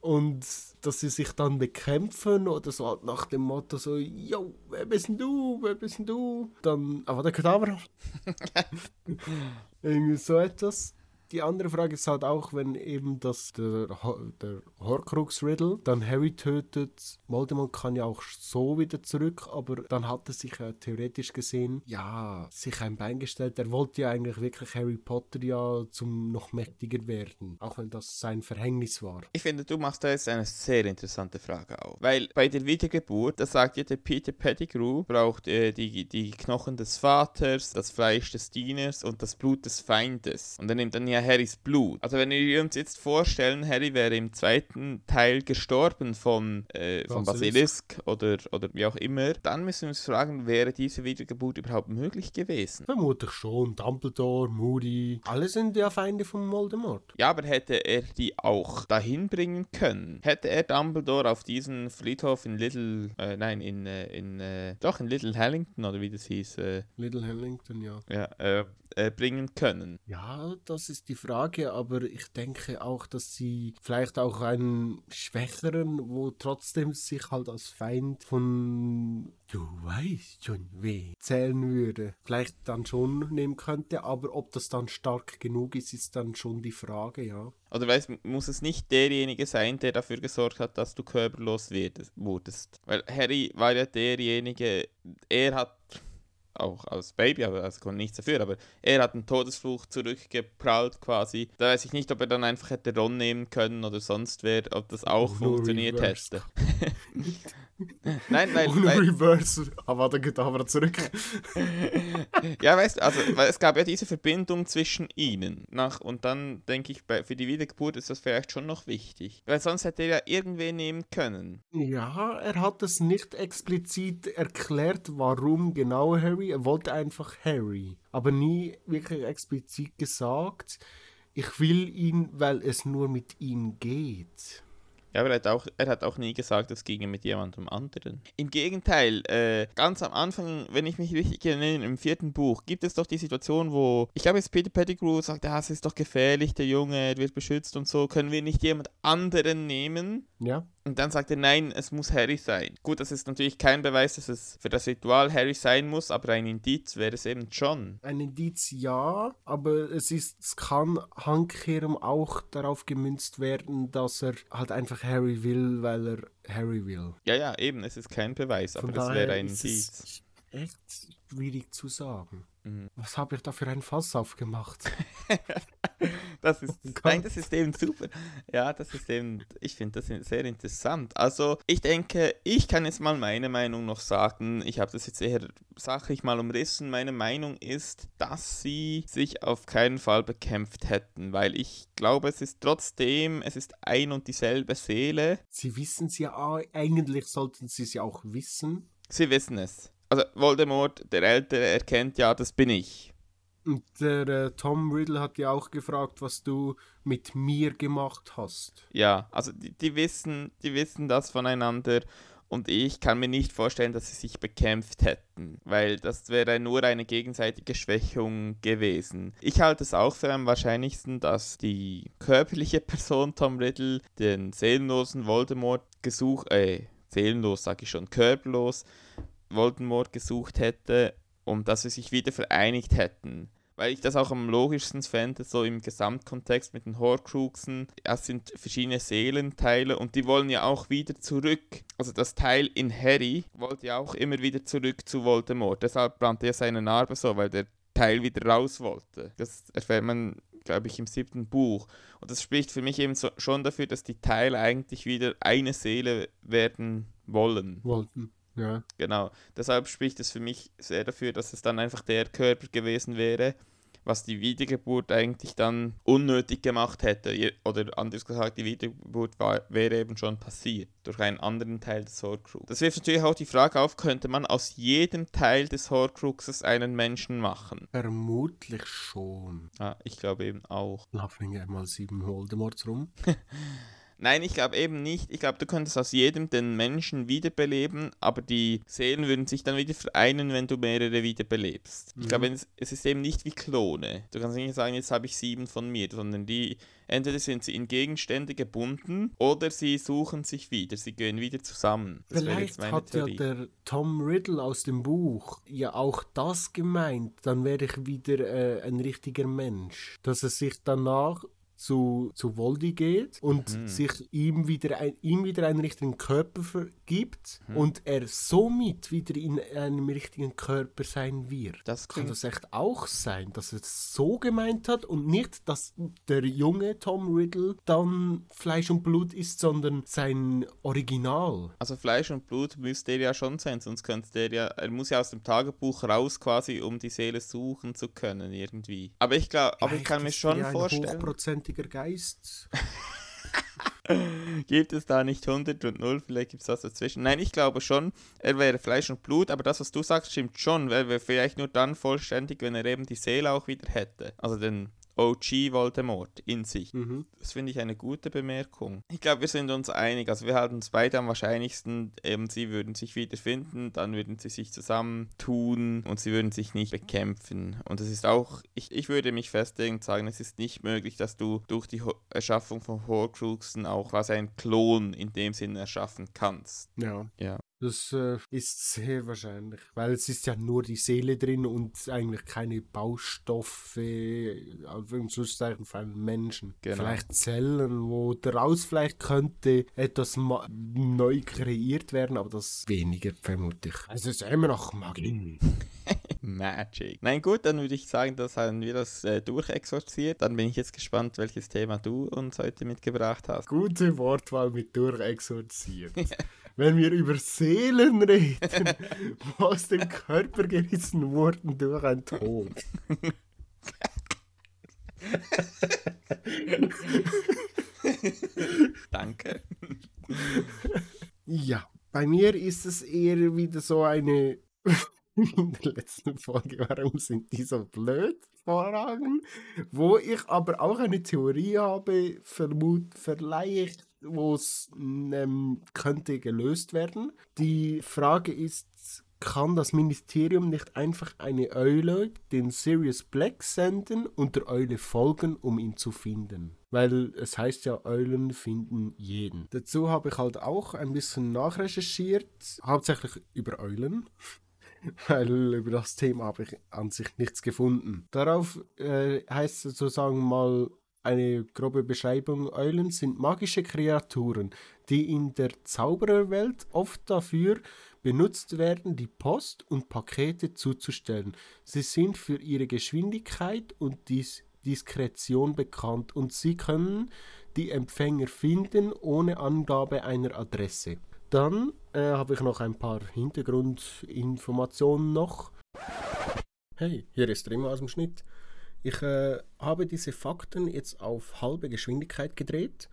Und dass sie sich dann bekämpfen oder so halt nach dem Motto so, yo, wer bist denn du, wer bist denn du? Dann, aber der Kadaver. Irgendwie so etwas. Die andere Frage ist halt auch, wenn eben das der, der Horcrux Riddle dann Harry tötet. Voldemort kann ja auch so wieder zurück, aber dann hat er sich ja theoretisch gesehen, ja, sich ein Bein gestellt. Er wollte ja eigentlich wirklich Harry Potter ja zum noch mächtiger werden, auch wenn das sein Verhängnis war. Ich finde, du machst da jetzt eine sehr interessante Frage auf. Weil bei der Wiedergeburt, da sagt ja der Peter Pettigrew, braucht äh, die, die Knochen des Vaters, das Fleisch des Dieners und das Blut des Feindes. Und er nimmt dann ja Harrys Blut. Also wenn wir uns jetzt vorstellen, Harry wäre im zweiten Teil gestorben von, äh, von Basilisk oder, oder wie auch immer, dann müssen wir uns fragen, wäre diese Wiedergeburt überhaupt möglich gewesen? Vermutlich schon. Dumbledore, Moody, alle sind ja Feinde von Voldemort. Ja, aber hätte er die auch dahin bringen können? Hätte er Dumbledore auf diesen Friedhof in Little, äh, nein, in, äh, in äh, doch in Little Hellington oder wie das hieß, äh, Little Hellington, ja. ja, äh, äh, bringen können? Ja, das ist die Frage, aber ich denke auch, dass sie vielleicht auch einen Schwächeren, wo trotzdem sich halt als Feind von du weißt schon weh zählen würde, vielleicht dann schon nehmen könnte, aber ob das dann stark genug ist, ist dann schon die Frage, ja. Oder weißt, muss es nicht derjenige sein, der dafür gesorgt hat, dass du körperlos wurdest? Weil Harry war ja derjenige, er hat auch als Baby, aber also konnte nichts dafür, aber er hat einen Todesfluch zurückgeprallt quasi. Da weiß ich nicht, ob er dann einfach hätte Ron nehmen können oder sonst wer, ob das auch Nur funktioniert reversed. hätte. Nein, weil, Ohne weil Reverse, aber dann geht aber zurück. ja, weißt du, also weil es gab ja diese Verbindung zwischen ihnen. Nach, und dann denke ich, bei, für die Wiedergeburt ist das vielleicht schon noch wichtig. Weil sonst hätte er ja irgendwen nehmen können. Ja, er hat es nicht explizit erklärt, warum genau Harry. Er wollte einfach Harry, aber nie wirklich explizit gesagt, ich will ihn, weil es nur mit ihm geht. Ja, aber er hat, auch, er hat auch nie gesagt, es ginge mit jemandem anderen. Im Gegenteil, äh, ganz am Anfang, wenn ich mich richtig erinnere, im vierten Buch, gibt es doch die Situation, wo, ich glaube jetzt Peter Pettigrew sagt, ah, es ist doch gefährlich, der Junge, wird beschützt und so, können wir nicht jemand anderen nehmen? Ja, Und dann sagt er, nein, es muss Harry sein. Gut, das ist natürlich kein Beweis, dass es für das Ritual Harry sein muss, aber ein Indiz wäre es eben schon. ein Indiz ja, aber es ist, es kann Handkehrung auch darauf gemünzt werden, dass er halt einfach Harry will, weil er Harry will. Ja, ja, eben, es ist kein Beweis, aber es wäre ein ist Indiz. es echt schwierig zu sagen. Mhm. Was habe ich da für ein Fass aufgemacht? Das ist, Gott. nein, das ist eben super. Ja, das ist eben, ich finde das sehr interessant. Also, ich denke, ich kann jetzt mal meine Meinung noch sagen. Ich habe das jetzt eher sachlich mal umrissen. Meine Meinung ist, dass sie sich auf keinen Fall bekämpft hätten, weil ich glaube, es ist trotzdem, es ist ein und dieselbe Seele. Sie wissen es ja, auch- eigentlich sollten sie es ja auch wissen. Sie wissen es. Also, Voldemort, der Ältere, erkennt ja, das bin ich. Und der äh, Tom Riddle hat ja auch gefragt, was du mit mir gemacht hast. Ja, also die, die, wissen, die wissen das voneinander und ich kann mir nicht vorstellen, dass sie sich bekämpft hätten, weil das wäre nur eine gegenseitige Schwächung gewesen. Ich halte es auch für am wahrscheinlichsten, dass die körperliche Person Tom Riddle den seelenlosen Voldemort gesucht, äh, seelenlos sage ich schon, körperlos Voldemort gesucht hätte und dass sie sich wieder vereinigt hätten weil ich das auch am logischsten fände, so im Gesamtkontext mit den Horcruxen. Es sind verschiedene Seelenteile und die wollen ja auch wieder zurück. Also das Teil in Harry wollte ja auch immer wieder zurück zu Voldemort. Deshalb brannte er seine Narbe so, weil der Teil wieder raus wollte. Das erfährt man, glaube ich, im siebten Buch. Und das spricht für mich eben so, schon dafür, dass die Teile eigentlich wieder eine Seele werden wollen. Wollten. Ja. Genau. Deshalb spricht es für mich sehr dafür, dass es dann einfach der Körper gewesen wäre, was die Wiedergeburt eigentlich dann unnötig gemacht hätte. Oder anders gesagt, die Wiedergeburt war, wäre eben schon passiert durch einen anderen Teil des Horcrux. Das wirft natürlich auch die Frage auf, könnte man aus jedem Teil des Horcruxes einen Menschen machen? Vermutlich schon. Ah, ich glaube eben auch. Laufen wir mal sieben Voldemorts rum. Nein, ich glaube eben nicht. Ich glaube, du könntest aus jedem den Menschen wiederbeleben, aber die Seelen würden sich dann wieder vereinen, wenn du mehrere wiederbelebst. Mhm. Ich glaube, es, es ist eben nicht wie Klone. Du kannst nicht sagen, jetzt habe ich sieben von mir, sondern die entweder sind sie in Gegenstände gebunden oder sie suchen sich wieder, sie gehen wieder zusammen. Das Vielleicht hat Theorie. ja der Tom Riddle aus dem Buch ja auch das gemeint, dann wäre ich wieder äh, ein richtiger Mensch. Dass er sich danach zu, zu Voldy geht und mhm. sich ihm wieder, ein, ihm wieder einen richtigen Körper vergibt mhm. und er somit wieder in einem richtigen Körper sein wird. Das kann das echt auch sein, dass er es so gemeint hat und nicht, dass der junge Tom Riddle dann Fleisch und Blut ist, sondern sein Original. Also Fleisch und Blut müsste er ja schon sein, sonst könnte er ja, er muss ja aus dem Tagebuch raus quasi, um die Seele suchen zu können irgendwie. Aber ich glaube, aber ich kann mir schon vorstellen lebendiger Geist. gibt es da nicht 100 und 0? Vielleicht gibt es was dazwischen. Nein, ich glaube schon, er wäre Fleisch und Blut, aber das, was du sagst, stimmt schon. Er wäre vielleicht nur dann vollständig, wenn er eben die Seele auch wieder hätte. Also den OG Voldemort in sich. Mhm. Das finde ich eine gute Bemerkung. Ich glaube, wir sind uns einig. Also wir halten uns beide am wahrscheinlichsten, eben sie würden sich wiederfinden, dann würden sie sich zusammentun und sie würden sich nicht bekämpfen. Und es ist auch, ich, ich würde mich festlegen und sagen, es ist nicht möglich, dass du durch die Ho Erschaffung von Horcruxen auch quasi einen Klon in dem Sinne erschaffen kannst. Ja. Ja. Das äh, ist sehr wahrscheinlich, weil es ist ja nur die Seele drin und eigentlich keine Baustoffe, im Schlusszeichen für einen Menschen. Genau. Vielleicht Zellen, wo daraus vielleicht könnte etwas neu kreiert werden, aber das weniger vermutlich. Also es ist immer noch Magie. Magic. Nein, gut, dann würde ich sagen, das haben wir das äh, durchexorziert. Dann bin ich jetzt gespannt, welches Thema du uns heute mitgebracht hast. Gute Wortwahl mit durchexorziert. wenn wir über Seelen reden, aus dem Körper gerissen wurden durch ein Tod. Danke. Ja, bei mir ist es eher wieder so eine in der letzten Folge, warum sind die so blöd? Fragen, wo ich aber auch eine Theorie habe, vermut, vielleicht wo es ähm, könnte gelöst werden. Die Frage ist, kann das Ministerium nicht einfach eine Eule den Sirius Black senden und der Eule folgen, um ihn zu finden? Weil es heißt ja, Eulen finden jeden. Dazu habe ich halt auch ein bisschen nachrecherchiert, hauptsächlich über Eulen. Weil über das Thema habe ich an sich nichts gefunden. Darauf äh, heißt es sozusagen mal eine grobe Beschreibung. Eulen sind magische Kreaturen, die in der Zaubererwelt oft dafür benutzt werden, die Post und Pakete zuzustellen. Sie sind für ihre Geschwindigkeit und Dis Diskretion bekannt und sie können die Empfänger finden ohne Angabe einer Adresse. Dann äh, habe ich noch ein paar Hintergrundinformationen noch. Hey, hier ist Remo aus dem Schnitt. Ich äh, habe diese Fakten jetzt auf halbe Geschwindigkeit gedreht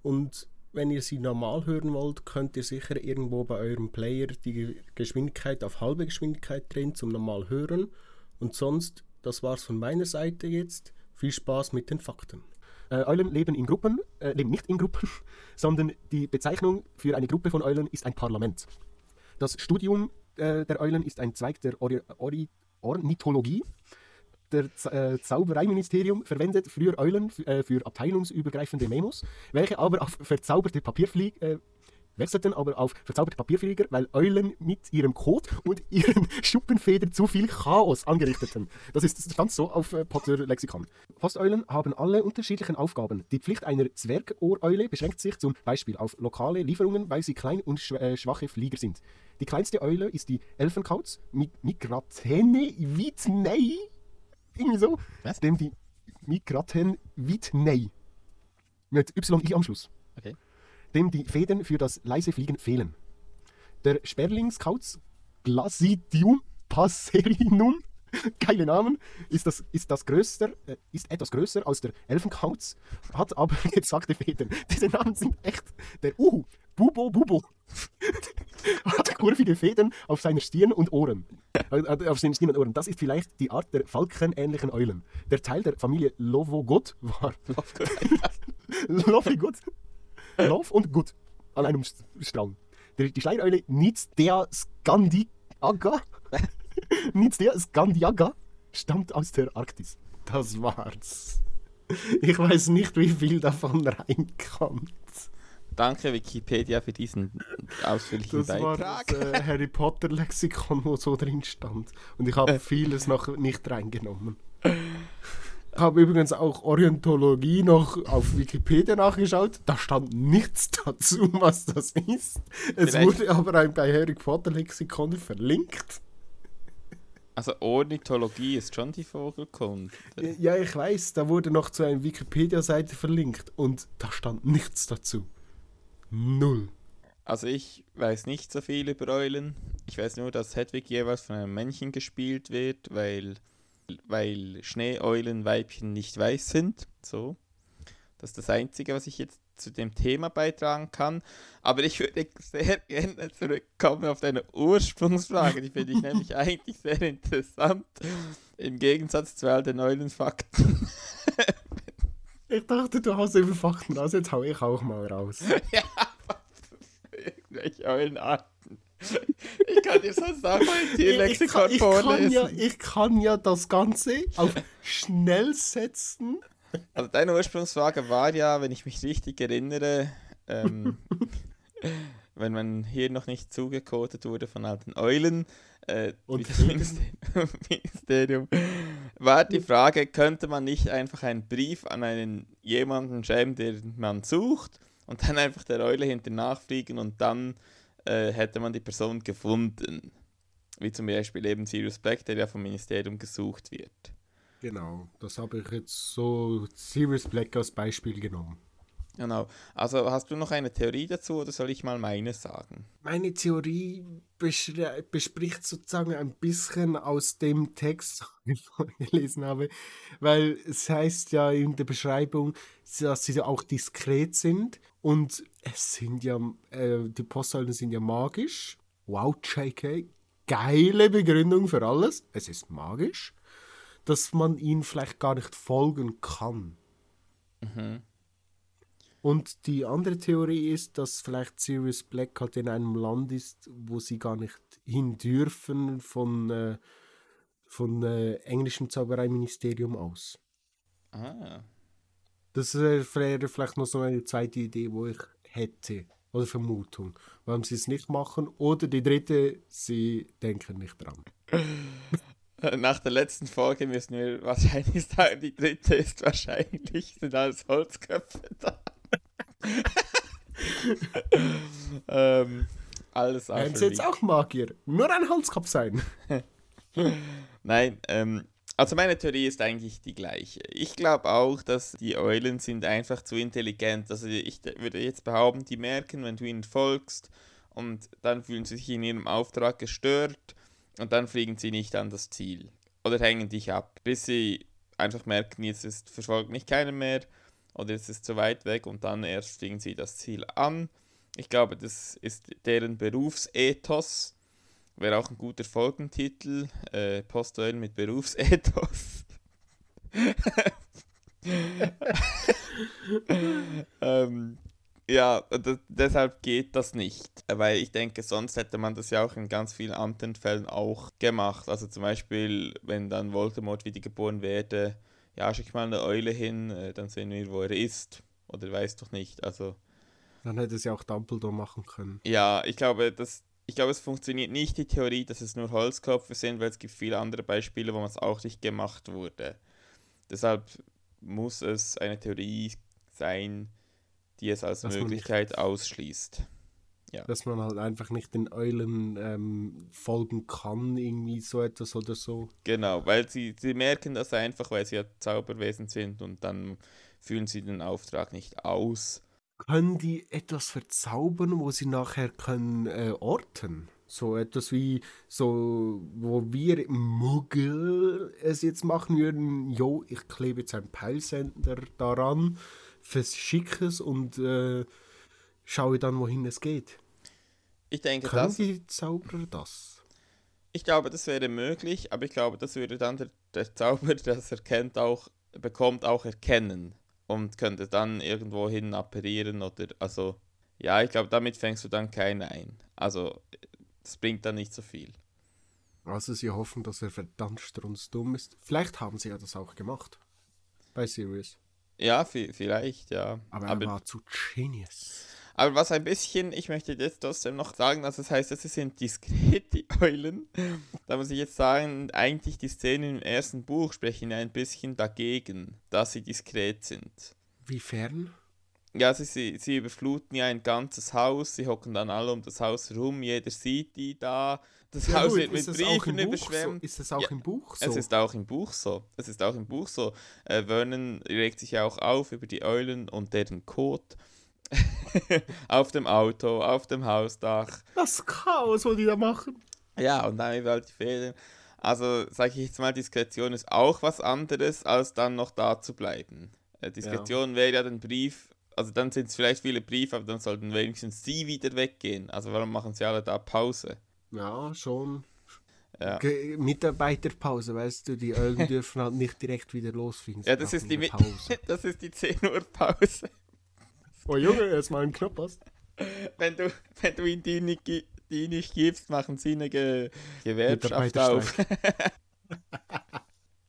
und wenn ihr sie normal hören wollt, könnt ihr sicher irgendwo bei eurem Player die Geschwindigkeit auf halbe Geschwindigkeit drehen zum normal hören und sonst das war's von meiner Seite jetzt. Viel Spaß mit den Fakten. Äh, Eulen leben in Gruppen, äh, leben nicht in Gruppen, sondern die Bezeichnung für eine Gruppe von Eulen ist ein Parlament. Das Studium äh, der Eulen ist ein Zweig der Ori Ori Ornithologie. Der äh, Zaubereiministerium verwendet früher Eulen äh, für abteilungsübergreifende Memos, welche aber auf verzauberte Papierflieg äh, wechselten aber auf verzauberte Papierflieger, weil Eulen mit ihrem Kot und ihren Schuppenfedern zu viel Chaos angerichteten. Das ist das stand so auf äh, Potter-Lexikon. Posteulen haben alle unterschiedlichen Aufgaben. Die Pflicht einer Zwergohreule beschränkt sich zum Beispiel auf lokale Lieferungen, weil sie klein und schw äh, schwache Flieger sind. Die kleinste Eule ist die Elfenkauz, Mi Migratene Whitney, irgendwie so, Was? dem die Migraten Whitney mit YI am Schluss Okay. dem die Fäden für das leise Fliegen fehlen. Der Sperlingskauz Glasidium passerinum, geile Namen, ist, das, ist, das größter, äh, ist etwas größer als der Elfenkauz, hat aber gezagte Federn. Diese Namen sind echt der Uhu, Bubo Bubo. hat kurvige Federn auf seiner Stirn und Ohren. Äh, äh, Auf seinen Stirn und Ohren. Das ist vielleicht die Art der falkenähnlichen Eulen. Der Teil der Familie Lovogot war Lovigut. Love und Gut an einem Strang. Die, Schleiereule Nitzdea Skandiaga Nitzdea Skandiaga stammt aus der Arktis. Das war's. Ich weiß nicht, wie viel davon reinkommt. Danke Wikipedia für diesen ausführlichen Das war Beitrag. das äh, Harry Potter Lexikon, wo so drin stand. Und ich habe vieles noch nicht reingenommen. Ich habe übrigens auch Orientologie noch auf Wikipedia nachgeschaut. Da stand nichts dazu, was das ist. Es Vielleicht- wurde aber ein, bei Harry Potter Lexikon verlinkt. Also Ornithologie ist schon die Vogelkunde. Ja, ich weiß, da wurde noch zu einer Wikipedia-Seite verlinkt und da stand nichts dazu. Null. Also ich weiß nicht so viel über Eulen. Ich weiß nur, dass Hedwig jeweils von einem Männchen gespielt wird, weil, weil Schneeeulenweibchen nicht weiß sind. So. Das ist das Einzige, was ich jetzt zu dem Thema beitragen kann. Aber ich würde sehr gerne zurückkommen auf deine Ursprungsfrage. Die finde ich nämlich eigentlich sehr interessant. Im Gegensatz zu all den Eulenfakten. Ich dachte, du hast über Fakten raus, jetzt hau ich auch mal raus. ja, irgendwelche Eulenarten. Ich kann dir so sagen, ich, ich, kann, ich, kann ja, ich kann ja das Ganze auf schnell setzen. Also deine Ursprungsfrage war ja, wenn ich mich richtig erinnere, ähm, wenn man hier noch nicht zugekotet wurde von alten Eulen äh, Und das Ministerium, Ministerium, war die Frage, könnte man nicht einfach einen Brief an einen jemanden schreiben, den man sucht und dann einfach der Eule hinter nachfliegen und dann äh, hätte man die Person gefunden. Wie zum Beispiel eben Sirius Black, der ja vom Ministerium gesucht wird. Genau, das habe ich jetzt so Sirius Black als Beispiel genommen. Genau. Also hast du noch eine Theorie dazu oder soll ich mal meine sagen? Meine Theorie bespricht sozusagen ein bisschen aus dem Text, den ich vorgelesen habe, weil es heißt ja in der Beschreibung, dass sie auch diskret sind und es sind ja, äh, die Postsäulen sind ja magisch. Wow, JK, geile Begründung für alles. Es ist magisch, dass man ihnen vielleicht gar nicht folgen kann. Mhm. Und die andere Theorie ist, dass vielleicht Sirius Black halt in einem Land ist, wo sie gar nicht hin dürfen von, äh, von äh, englischem Zaubereiministerium aus. Ah. Das wäre vielleicht noch so eine zweite Idee, wo ich hätte. Oder Vermutung. Warum sie es nicht machen. Oder die dritte, sie denken nicht dran. Nach der letzten Folge müssen wir wahrscheinlich sagen, die dritte ist wahrscheinlich, sind alles Holzköpfe da. ähm, alles Werden sie jetzt auch Magier? Nur ein Holzkopf sein. Nein, ähm, also meine Theorie ist eigentlich die gleiche. Ich glaube auch, dass die Eulen sind einfach zu intelligent. Also ich de- würde jetzt behaupten, die merken, wenn du ihnen folgst und dann fühlen sie sich in ihrem Auftrag gestört und dann fliegen sie nicht an das Ziel. Oder hängen dich ab, bis sie einfach merken, jetzt ist, verfolgt mich keiner mehr oder jetzt ist zu weit weg und dann erst fliegen sie das Ziel an. Ich glaube, das ist deren Berufsethos. Wäre auch ein guter Folgentitel. Äh, Posteulen mit Berufsethos. ähm, ja, das, deshalb geht das nicht. Weil ich denke, sonst hätte man das ja auch in ganz vielen anderen Fällen auch gemacht. Also zum Beispiel, wenn dann Voldemort wiedergeboren werde, ja, schick mal eine Eule hin, äh, dann sehen wir, wo er ist. Oder weiß doch nicht. Also. Dann hätte es ja auch Dumbledore machen können. Ja, ich glaube, das, ich glaube, es funktioniert nicht die Theorie, dass es nur Holzköpfe sind, weil es gibt viele andere Beispiele, wo es auch nicht gemacht wurde. Deshalb muss es eine Theorie sein, die es als Dass Möglichkeit nicht- ausschließt. Dass man halt einfach nicht den Eulen ähm, folgen kann, irgendwie so etwas oder so. Genau, weil sie, sie merken das einfach, weil sie ja Zauberwesen sind und dann fühlen sie den Auftrag nicht aus. Können die etwas verzaubern, wo sie nachher können äh, orten? So etwas wie, so, wo wir Muggel es jetzt machen würden, jo, ich klebe jetzt einen Peilsender daran, verschicke es und äh, schaue dann, wohin es geht. Ich denke, Können das, die Zauberer das? ich glaube, das wäre möglich, aber ich glaube, das würde dann der, der Zauber, das erkennt auch, bekommt, auch erkennen und könnte dann irgendwo hin apparieren oder, also, ja, ich glaube, damit fängst du dann keinen ein. Also, das bringt dann nicht so viel. Also sie hoffen, dass er verdammt strunzdumm ist. Vielleicht haben sie ja das auch gemacht. Bei Sirius. Ja, vi- vielleicht, ja. Aber er war zu genius. Aber was ein bisschen, ich möchte jetzt trotzdem noch sagen, dass es heißt, dass sie sind diskret, die Eulen. Da muss ich jetzt sagen, eigentlich die Szenen im ersten Buch sprechen ein bisschen dagegen, dass sie diskret sind. Wiefern? Ja, sie, sie, sie überfluten ja ein ganzes Haus, sie hocken dann alle um das Haus rum, jeder sieht die da. Das Ja, Haus gut, wird mit Briefen Buch so? überschwemmt. Ist es auch Ja, im Buch so? Es ist auch im Buch so. Es ist auch im Buch so. Äh, Vernon regt sich ja auch auf über die Eulen und deren Kot. auf dem Auto, auf dem Hausdach. das Chaos, was die da machen. Ja, und dann überall die Fehler. Also, sage ich jetzt mal, Diskretion ist auch was anderes, als dann noch da zu bleiben. Äh, Diskretion wäre ja den Brief, also dann sind es vielleicht viele Briefe, aber dann sollten wenigstens sie wieder weggehen. Also, warum machen sie alle da Pause? Ja, schon. Ja. Mitarbeiterpause, weißt du, die Eulen dürfen halt nicht direkt wieder losfliegen. sie Ja, das ist die, Pause. das ist die 10 Uhr Pause. Oh Junge, jetzt mal einen Knopf aus. Wenn du, wenn du ihn die nicht, die nicht gibst, machen sie eine Ge Gewerkschaft auf.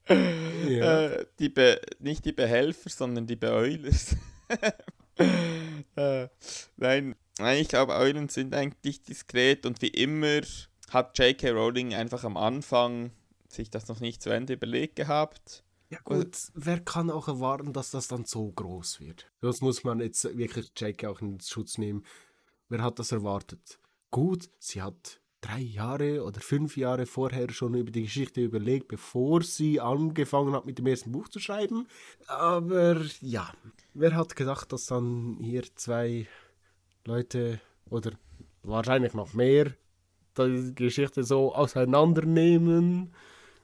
Ja. Äh, die Be nicht die Behelfer, sondern die Beeulers. äh, nein, nein, ich glaube, Eulen sind eigentlich diskret und wie immer hat J.K. Rowling einfach am Anfang sich das noch nicht zu Ende überlegt gehabt. Ja gut, wer kann auch erwarten, dass das dann so groß wird? Das muss man jetzt wirklich Jake auch in Schutz nehmen. Wer hat das erwartet? Gut, sie hat drei Jahre oder fünf Jahre vorher schon über die Geschichte überlegt, bevor sie angefangen hat mit dem ersten Buch zu schreiben. Aber ja, wer hat gedacht, dass dann hier zwei Leute oder wahrscheinlich noch mehr die Geschichte so auseinandernehmen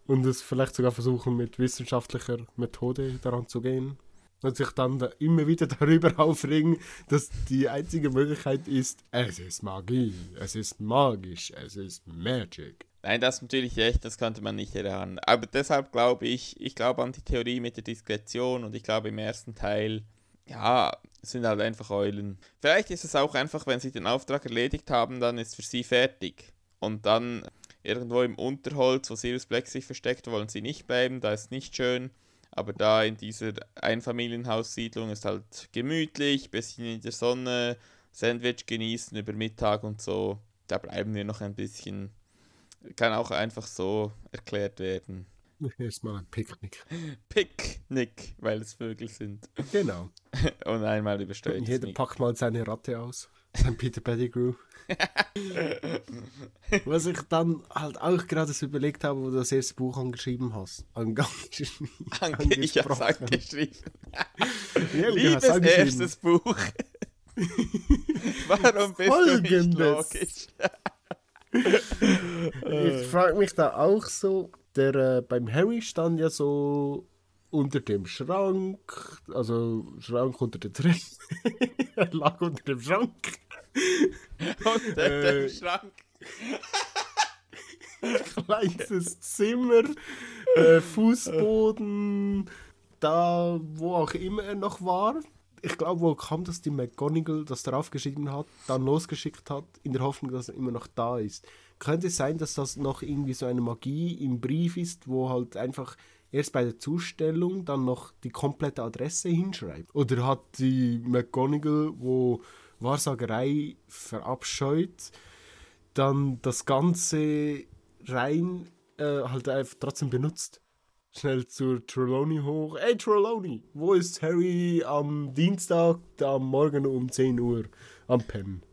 und es vielleicht sogar versuchen mit wissenschaftlicher Methode daran zu gehen und sich dann da immer wieder darüber aufregen, dass die einzige Möglichkeit ist, es ist Magie, es ist magisch, es ist Magic. Nein, das ist natürlich recht, das könnte man nicht erahnen. Aber deshalb glaube ich, ich glaube an die Theorie mit der Diskretion und ich glaube im ersten Teil, ja, es sind halt einfach Eulen. Vielleicht ist es auch einfach, wenn sie den Auftrag erledigt haben, dann ist für sie fertig. Und dann irgendwo im Unterholz, wo Sirius Black sich versteckt, wollen sie nicht bleiben, da ist nicht schön. Aber da in dieser Einfamilienhaussiedlung ist halt gemütlich, bisschen in der Sonne, Sandwich genießen über Mittag und so. Da bleiben wir noch ein bisschen. Kann auch einfach so erklärt werden. Erstmal ein Picknick. Picknick, weil es Vögel sind. Genau. Und einmal übersteuert. Jeder packt mal seine Ratte aus. Sein Peter Pettigrew. Was ich dann halt auch gerade so überlegt habe, wo du das erste Buch angeschrieben hast. Angeschrieben. Ich hab's angesprochen. angeschrieben. Ja, Liebes erstes Buch. Warum bist Folgendes. du nicht logisch? Ich frage mich da auch so, der äh, beim Harry stand ja so unter dem Schrank, also Schrank unter der Treppe. er lag unter dem Schrank. Unter Äh. dem Schrank. Kleinstes Zimmer, äh, Fußboden, da wo auch immer er noch war. Ich glaube, wo kam das die McGonagall das draufgeschrieben hat, dann losgeschickt hat, in der Hoffnung, dass er immer noch da ist. Könnte es sein, dass das noch irgendwie so eine Magie im Brief ist, wo halt einfach erst bei der Zustellung dann noch die komplette Adresse hinschreibt? Oder hat die McGonagall, wo Wahrsagerei verabscheut, dann das Ganze rein äh, halt einfach trotzdem benutzt? Schnell zur Trelawney hoch. Ey Trelawney, wo ist Harry am Dienstag, am Morgen um 10 Uhr am Pen?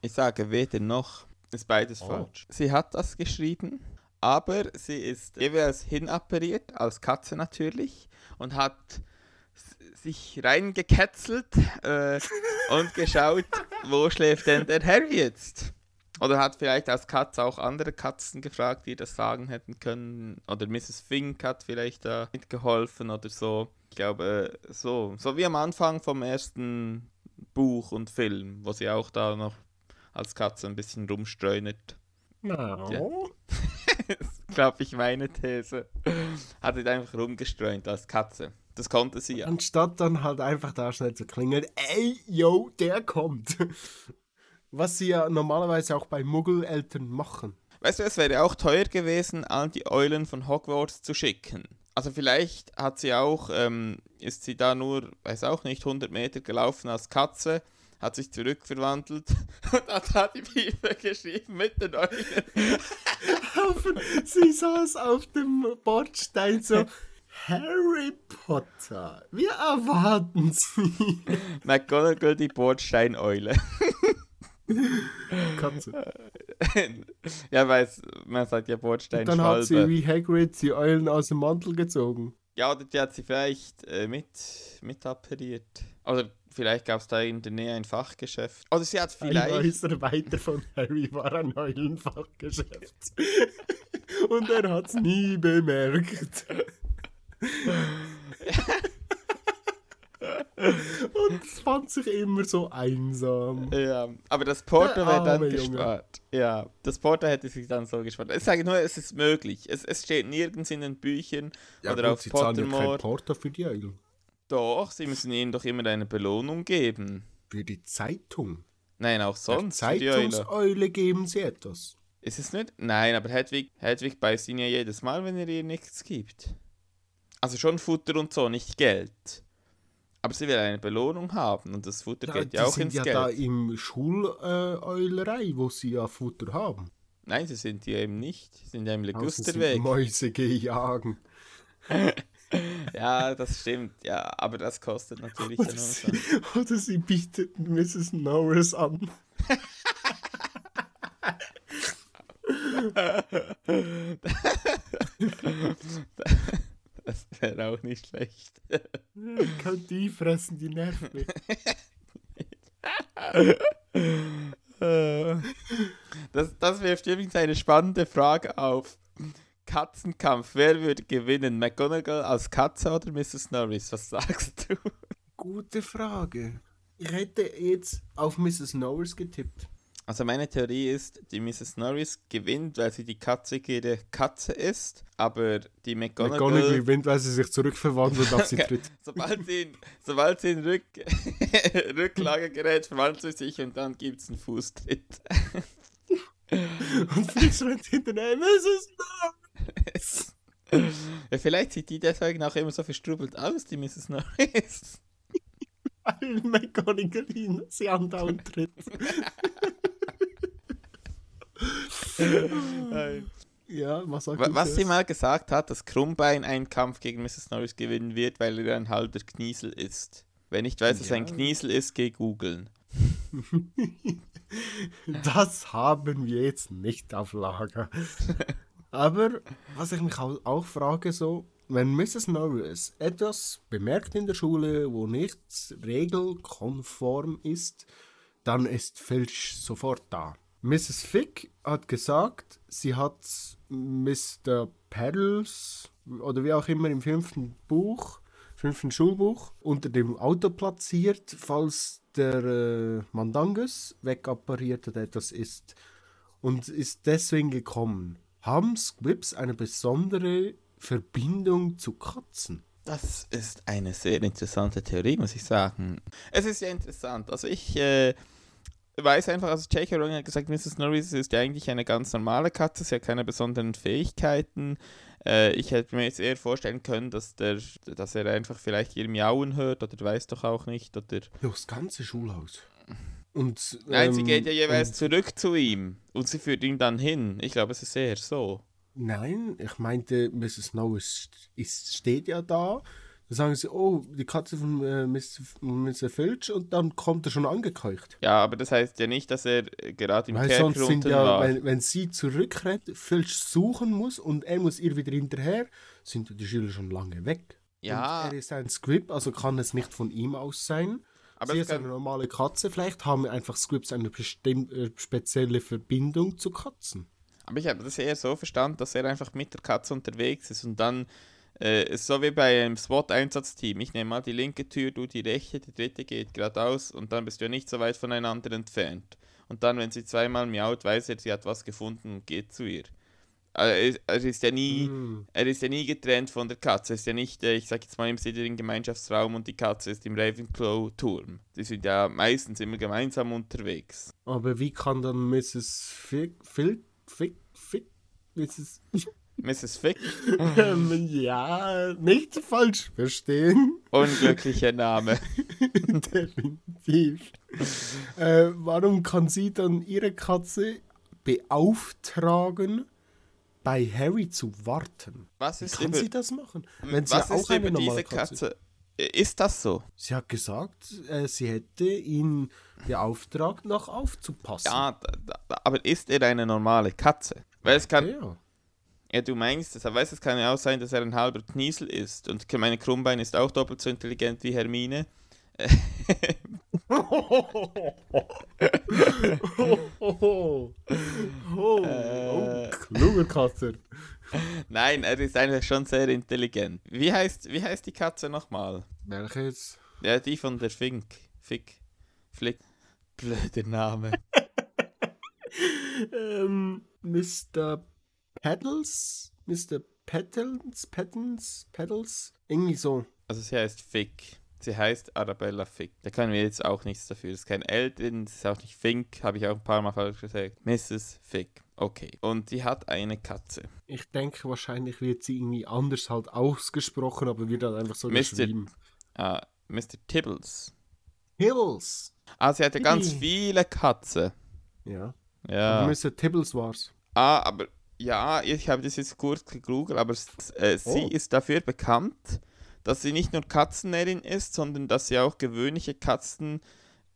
Ich sage weder noch. Ist beides Oh. falsch. Sie hat das geschrieben, aber sie ist jeweils hinappariert, als Katze natürlich, und hat sich reingeketzelt äh, und geschaut, wo schläft denn der Harry jetzt? Oder hat vielleicht als Katze auch andere Katzen gefragt, die das sagen hätten können. Oder Mrs. Fink hat vielleicht da mitgeholfen oder so. Ich glaube, äh, so. So wie am Anfang vom ersten Buch und Film, wo sie auch da noch als Katze ein bisschen rumstreunet. No. Ja. glaube ich, meine These. Hat sie einfach rumgestreunt als Katze. Das konnte sie ja. Anstatt dann halt einfach da schnell zu klingeln, ey, yo, der kommt. Was sie ja normalerweise auch bei Muggeleltern machen. Weißt du, es wäre auch teuer gewesen, all die Eulen von Hogwarts zu schicken. Also vielleicht hat sie auch, ähm, ist sie da nur, weiß auch nicht, 100 Meter gelaufen als Katze, hat sich zurückverwandelt und hat da die Briefe geschrieben mit den Eulen. Sie saß auf dem Bordstein so, Harry Potter, wir erwarten Sie. McGonagall, die Bordsteineule. Katze. ja, weiß, man sagt ja Dann hat sie Bordsteinschwalbe. wie Hagrid die Eulen aus dem Mantel gezogen. Ja, oder die hat sie vielleicht äh, mit, mit appariert. Oder vielleicht gab es da in der Nähe ein Fachgeschäft. Oder sie hat Ein vielleicht... Häuser weiter von Harry war ein Eulenfachgeschäft. Und er hat's nie bemerkt. Und fand sich immer so einsam. Ja, aber das Porto Der wäre dann Junge. gespart. Ja, das Porto hätte sich dann so gespart. Ich sage nur, es ist möglich. Es, es steht nirgends in den Büchern oder auf sie zahlen ja kein Pottermore. Porto für die Eulen. Doch, sie müssen ihnen doch immer eine Belohnung geben. Für die Zeitung. Nein, auch Der sonst. für die Eule. Zeitungseule geben sie etwas. Ist es nicht? Nein, aber Hedwig, Hedwig beißt ihn ja jedes Mal, wenn er ihr nichts gibt. Also schon Futter und so, nicht Geld. Aber sie will eine Belohnung haben und das Futter geht die ja auch sind ins ja Geld. da im Schuleulerei, wo sie ja Futter haben. Nein, sie sind ja eben nicht. Sie sind ja im sind Ligusterweg. Mäuse gejagen. Ja, das stimmt. Ja, aber das kostet natürlich Oder sie, oder sie bietet Mrs. Norris an. Das wäre auch nicht schlecht. Könnt die fressen, die nervt mich. Das, das wirft übrigens eine spannende Frage auf. Katzenkampf, wer würde gewinnen? McGonagall als Katze oder Mrs. Norris? Was sagst du? Gute Frage. Ich hätte jetzt auf Mrs. Norris getippt. Also meine Theorie ist, die Mrs. Norris gewinnt, weil sie die katzigere Katze ist, aber die McGonagall, McGonagall gewinnt, weil sie sich zurückverwandelt auf sie tritt. sobald sie in, sobald sie in Rück, Rücklage gerät, verwandelt sie sich und dann gibt es einen Fußtritt. Und Fix rennt hinterher. Mrs. Norris! ja, vielleicht sieht die deswegen auch immer so verstrubelt aus, die Mrs. Norris. Weil McGonagall sie andauernd tritt. Ja, was sagt Was sie mal gesagt hat, dass Krummbein einen Kampf gegen Mrs. Norris gewinnen wird, weil er ein halber Kniesel ist. Wer nicht weiß, was ein Ja. Kniesel ist, geh googeln. Das haben wir jetzt nicht auf Lager. Aber was ich mich auch, frage, so, wenn Mrs. Norris etwas bemerkt in der Schule, wo nicht regelkonform ist, dann ist Filch sofort da. Mrs. Fick hat gesagt, sie hat Mr. Pedals oder wie auch immer im fünften Buch, fünften Schulbuch, unter dem Auto platziert, falls der äh, Mandangus wegappariert oder etwas ist. Und ist deswegen gekommen. haben Squibs eine besondere Verbindung zu Katzen? Das ist eine sehr interessante Theorie, muss ich sagen. Es ist ja interessant. Also ich äh, weiß einfach, also J.K. Rowling hat gesagt, Mrs. Norris ist ja eigentlich eine ganz normale Katze, sie hat keine besonderen Fähigkeiten. Äh, ich hätte mir jetzt eher vorstellen können, dass, der, dass er einfach vielleicht ihr Miauen hört oder weiß doch auch nicht. Oder Ja, das ganze Schulhaus. Und, Nein, sie ähm, geht ja jeweils zurück zu ihm und sie führt ihn dann hin. Ich glaube, es ist eher so. Nein, ich meinte, Mrs. Norris ist, steht ja da. Dann sagen sie, oh, die Katze von äh, Mr. Mr. Filch und dann kommt er schon angekeucht. Ja, aber das heißt ja nicht, dass er äh, gerade im Weil Kerker sonst sind ja, war. wenn, wenn sie zurückrennt, Filch suchen muss und er muss ihr wieder hinterher, sind die Schüler schon lange weg. Ja. Und er ist ein Squib, also kann es nicht von ihm aus sein. Aber sie ist eine normale Katze, vielleicht haben einfach Squibs eine bestimm äh, spezielle Verbindung zu Katzen. Aber ich habe das eher so verstanden, dass er einfach mit der Katze unterwegs ist und dann äh, ist so wie bei einem SWAT-Einsatzteam. Ich nehme mal die linke Tür, du die rechte, die dritte geht geradeaus und dann bist du ja nicht so weit voneinander entfernt. Und dann, wenn sie zweimal miaut, weiß er, sie hat was gefunden und geht zu ihr. Also er, ist- er ist ja nie, Hm. er ist ja nie getrennt von der Katze. Er ist ja nicht, äh, ich sag jetzt mal, im sitteren Gemeinschaftsraum und die Katze ist im Ravenclaw-Turm. Die sind ja meistens immer gemeinsam unterwegs. Aber wie kann dann Mrs. Fick, Fick, Fick, Fick, Mrs. Mrs. Fick, ähm, ja, nicht falsch verstehen. unglücklicher Name. Definitiv. äh, warum kann sie dann ihre Katze beauftragen, bei Harry zu warten? Was Wie ist kann über, sie das machen? Wenn sie was ja auch ist eine normale diese Katze Katze? Ist das so? Sie hat gesagt, äh, sie hätte ihn beauftragt, nach aufzupassen. Ja, da, da- aber ist er eine normale Katze? Weil es kann, Ja. Ja, du meinst es, aber weißt, es kann ja auch sein, dass er ein halber Kniesel ist. Und meine Krummbein ist auch doppelt so intelligent wie Hermine. oh, oh, Äh. Nein, er ist eigentlich schon sehr intelligent. Wie heißt, wie heißt die Katze nochmal? Welches? Ja, die von der Fink. Fick. Flick. Blöder Name. Ähm, Mr. Pedals? Mr. Petals? Petals? Pedals? Irgendwie so. Also sie heißt Fick. Sie heißt Arabella Fick. Da können wir jetzt auch nichts dafür. Es ist kein L drin, es ist auch nicht Fink, habe ich auch ein paar Mal falsch gesagt. Mrs. Fick. Okay. Und die hat eine Katze. Ich denke, wahrscheinlich wird sie irgendwie anders halt ausgesprochen, aber wird dann einfach so Mr. geschrieben. Ah, Mr. Tibbles. Hills! Ah, sie hatte ganz viele Katze. Ja. Ja. Aber Mr. Tibbles war's. Ah, aber ja, ich habe das jetzt kurz gegoogelt, aber äh, sie Oh. ist dafür bekannt, dass sie nicht nur Katzennärin ist, sondern dass sie auch gewöhnliche Katzen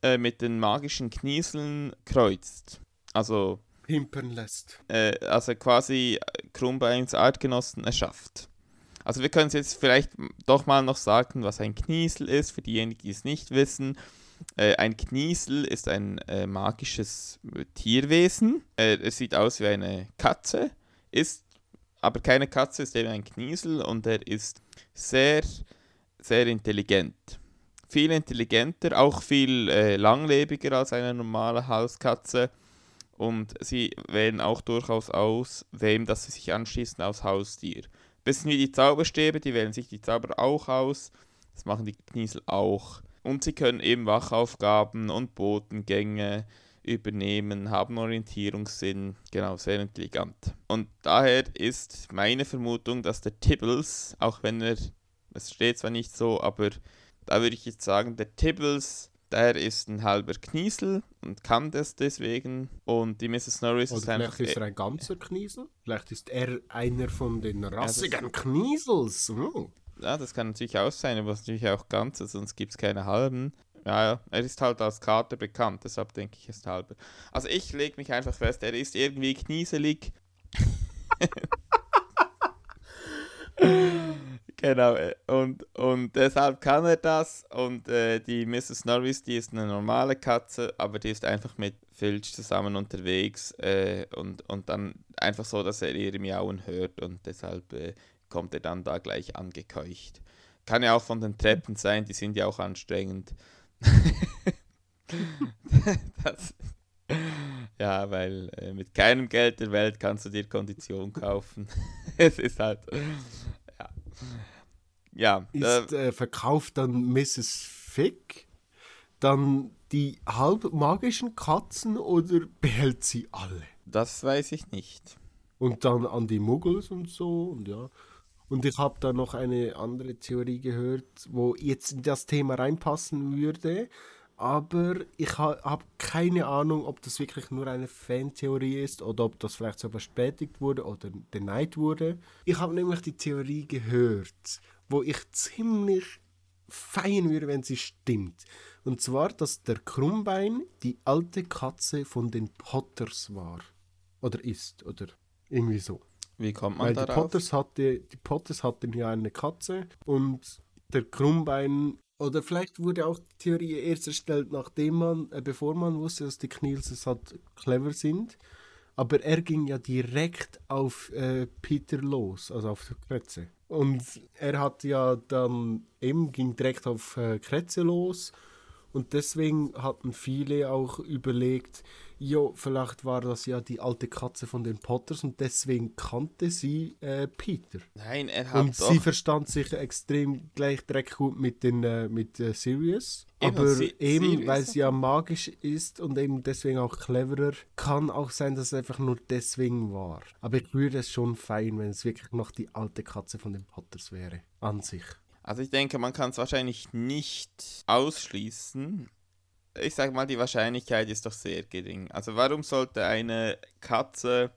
äh, mit den magischen Knieseln kreuzt. Also, Pimpern lässt. äh, also quasi äh, Krummbeins Artgenossen erschafft. Also wir können es jetzt vielleicht doch mal noch sagen, was ein Kniesel ist, für diejenigen, die es nicht wissen. Äh, ein Kniesel ist ein äh, magisches äh, Tierwesen. Äh, es sieht aus wie eine Katze, ist aber keine Katze, ist eben ein Kniesel und er ist sehr, sehr intelligent. Viel intelligenter, auch viel äh, langlebiger als eine normale Hauskatze. Und sie wählen auch durchaus aus, wem dass sie sich anschließen aus Haustier. Bisschen wie die Zauberstäbe, die wählen sich die Zauber auch aus. Das machen die Kniesel auch. Und sie können eben Wachaufgaben und Botengänge übernehmen, haben Orientierungssinn, genau, sehr intelligent. Und daher ist meine Vermutung, dass der Tibbles, auch wenn er, es steht zwar nicht so, aber da würde ich jetzt sagen, der Tibbles, der ist ein halber Kniesel und kann das deswegen. Und die Mrs. Norris ist Oder einfach. vielleicht ist er ein ganzer Kniesel. Vielleicht ist er einer von den rassigen Kniesels. Hm. Ja, das kann natürlich auch sein, aber natürlich auch ganze, sonst gibt es keine halben. Ja, er ist halt als Kater bekannt, deshalb denke ich, ist halber. Also ich lege mich einfach fest, er ist irgendwie knieselig. genau, äh, und, und deshalb kann er das. Und äh, die Mrs. Norris, die ist eine normale Katze, aber die ist einfach mit Filch zusammen unterwegs äh, und, und dann einfach so, dass er ihre Miauen hört und deshalb äh, kommt er dann da gleich angekeucht. Kann ja auch von den Treppen sein, die sind ja auch anstrengend. das, Ja, weil äh, mit keinem Geld der Welt kannst du dir Kondition kaufen. es ist halt. Ja. Ja. Äh, Ist, äh, verkauft dann Mrs. Fick dann die halb magischen Katzen oder behält sie alle? das weiß ich nicht. Und dann an die Muggels und so und ja. Und ich habe da noch eine andere Theorie gehört, wo jetzt in das Thema reinpassen würde. Aber ich ha habe keine Ahnung, ob das wirklich nur eine Fantheorie ist oder ob das vielleicht so bestätigt wurde oder denied wurde. Ich habe nämlich die Theorie gehört, wo ich ziemlich feiern würde, wenn sie stimmt. Und zwar, dass der Krummbein die alte Katze von den Potters war. Oder ist, oder irgendwie so. Wie kommt man Weil die darauf? Potters, hatte, die Potters hatten ja eine Katze und der Krummbein, oder vielleicht wurde auch die Theorie erst erstellt, nachdem man, äh, bevor man wusste, dass die Knilses halt clever sind. Aber er ging ja direkt auf äh, Peter los, also auf Kretze. Und er hat ja dann eben ging direkt auf äh, Kretze los. Und deswegen hatten viele auch überlegt, jo, vielleicht war das ja die alte Katze von den Potters und deswegen kannte sie äh, Peter. Nein, er hat Und sie verstand sich extrem gleich direkt gut mit den äh, mit äh, Sirius. Eben, Aber Si- eben, Sirius weil sie ja magisch ist und eben deswegen auch cleverer, kann auch sein, dass es einfach nur deswegen war. Aber ich würde es schon feiern, wenn es wirklich noch die alte Katze von den Potters wäre. An sich. Also ich denke, man kann es wahrscheinlich nicht ausschließen. Ich sage mal, die Wahrscheinlichkeit ist doch sehr gering. Also warum sollte eine Katze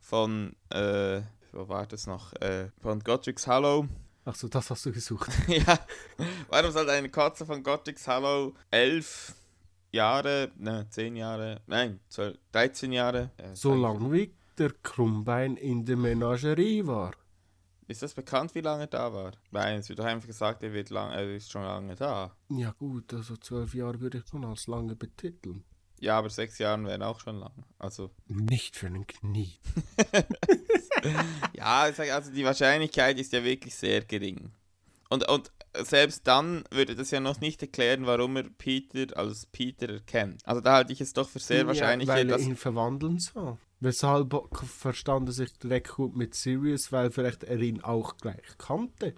von, äh, wo war das noch, äh, von Godric's Hollow, Achso, das hast du gesucht. ja, warum sollte eine Katze von Godric's Hollow elf Jahre, ne, zehn Jahre, nein, 12, 13 Jahre, äh, So lange wie der Krummbein in der Menagerie war. Ist das bekannt, wie lange er da war? Nein, es wird doch einfach gesagt, er, wird lang, er ist schon lange da. Ja gut, also zwölf Jahre würde ich schon als lange betiteln. Ja, aber sechs Jahre wären auch schon lang. Also, Nicht für einen Knie. ja, ich sag, also die Wahrscheinlichkeit ist ja wirklich sehr gering. Und, und selbst dann würde das ja noch nicht erklären, warum er Peter als Peter erkennt. Also da halte ich es doch für sehr wahrscheinlich, ja, weil er dass, ihn verwandeln sah. Weshalb verstand er sich direkt gut mit Sirius, weil vielleicht er ihn auch gleich kannte.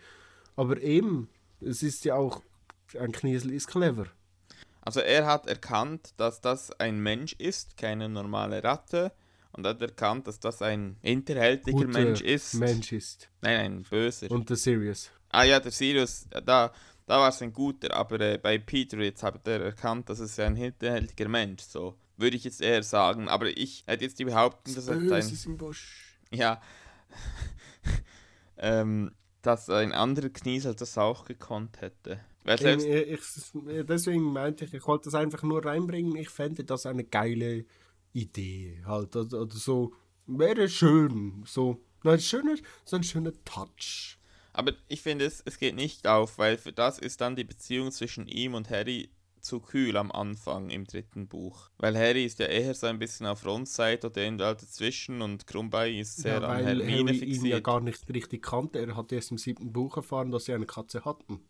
Aber eben, es ist ja auch, ein Kniesel ist clever. also er hat erkannt, dass das ein Mensch ist, keine normale Ratte. Und hat erkannt, dass das ein hinterhältiger Guter Mensch ist. Mensch ist. Nein, ein böser. Und der Sirius. Ah ja, der Sirius, da, da war es ein guter, aber äh, bei Peter jetzt hat er erkannt, dass es ein hinterhältiger Mensch, so würde ich jetzt eher sagen. Aber ich hätte jetzt die Behauptung, dass ein, ja, ähm, dass ein anderer Kniesel das auch gekonnt hätte. Weil selbst, ich, deswegen meinte ich, ich wollte das einfach nur reinbringen. Ich fände das eine geile Idee. Halt, oder, oder so. Wäre schön. So. Nein, schöner, so ein schöner Touch. aber ich finde, es, es geht nicht auf, weil für das ist dann die Beziehung zwischen ihm und Harry zu kühl am Anfang im dritten Buch. Weil Harry ist ja eher so ein bisschen auf Rons Seite oder in der dazwischen und Krumbei ist sehr ja, an weil Hermine Harry fixiert. ihn ja gar nicht richtig kannte. Er hat erst im siebten Buch erfahren, dass sie eine Katze hatten.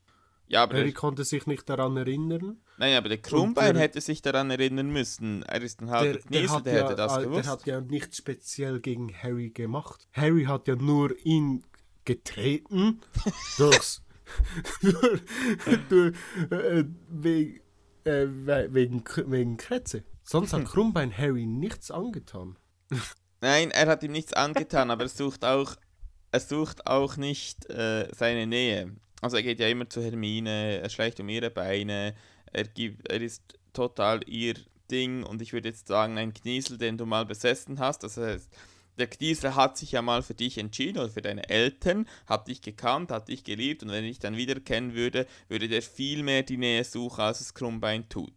Ja, aber Harry der, konnte sich nicht daran erinnern. nein, aber der Krummbein der- hätte sich daran erinnern müssen. Er ist ein halber Der, der, Kniesel, hat der, ja, hätte das äh, gewusst. der hat ja nichts speziell gegen Harry gemacht. Harry hat ja nur ihn getreten durchs, durch, durch, äh, wegen, äh, we- wegen, wegen Kretze. Sonst hat Krummbein Harry nichts angetan. Nein, er hat ihm nichts angetan, aber er sucht auch, er sucht auch nicht äh, seine Nähe. Also er geht ja immer zu Hermine, er schleicht um ihre Beine, er, gibt, er ist total ihr Ding und ich würde jetzt sagen, ein Kniesel, den du mal besessen hast, das heißt, der Kniesel hat sich ja mal für dich entschieden oder für deine Eltern, hat dich gekannt, hat dich geliebt und wenn ich dann wieder kennen würde, würde der viel mehr die Nähe suchen, als es Krummbein tut.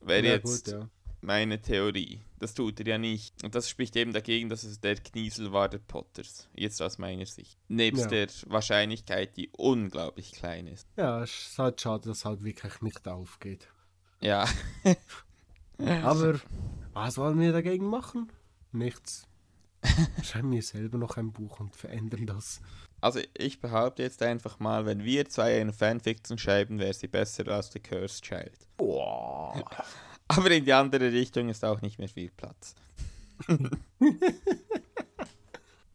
Wäre Ja, jetzt gut, ja. meine Theorie. Das tut er ja nicht. Und das spricht eben dagegen, dass es der Kniesel war der Potters. Jetzt aus meiner Sicht. Nebst Ja. der Wahrscheinlichkeit, die unglaublich klein ist. Ja, es ist halt schade, dass es halt wirklich nicht aufgeht. Ja. Aber was wollen wir dagegen machen? Nichts. Schreiben wir selber noch ein Buch und verändern das. Also ich behaupte jetzt einfach mal, wenn wir zwei eine Fanfiction schreiben, wäre sie besser als The Cursed Child. Boah. Aber in die andere Richtung ist auch nicht mehr viel Platz.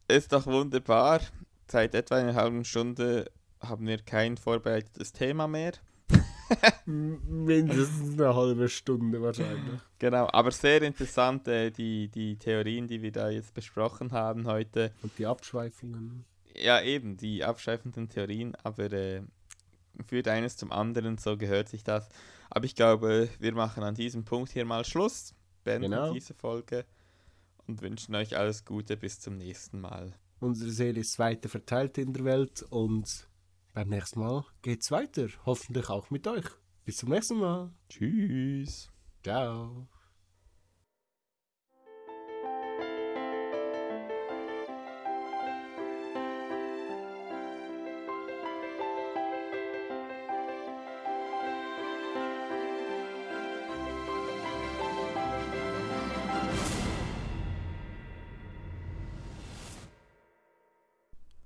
Ist doch wunderbar. Seit etwa einer halben Stunde haben wir kein vorbereitetes Thema mehr. Mindestens eine halbe Stunde wahrscheinlich. Genau, aber sehr interessant, äh, die, die Theorien, die wir da jetzt besprochen haben heute. Und die Abschweifungen. Ja, eben, die abschweifenden Theorien, aber äh, führt eines zum anderen, so gehört sich das. Aber ich glaube, wir machen an diesem Punkt hier mal Schluss, beenden Genau. diese Folge und wünschen euch alles Gute bis zum nächsten Mal. Unsere Serie ist weiter verteilt in der Welt und beim nächsten Mal geht's weiter. Hoffentlich auch mit euch. Bis zum nächsten Mal. Tschüss. Ciao.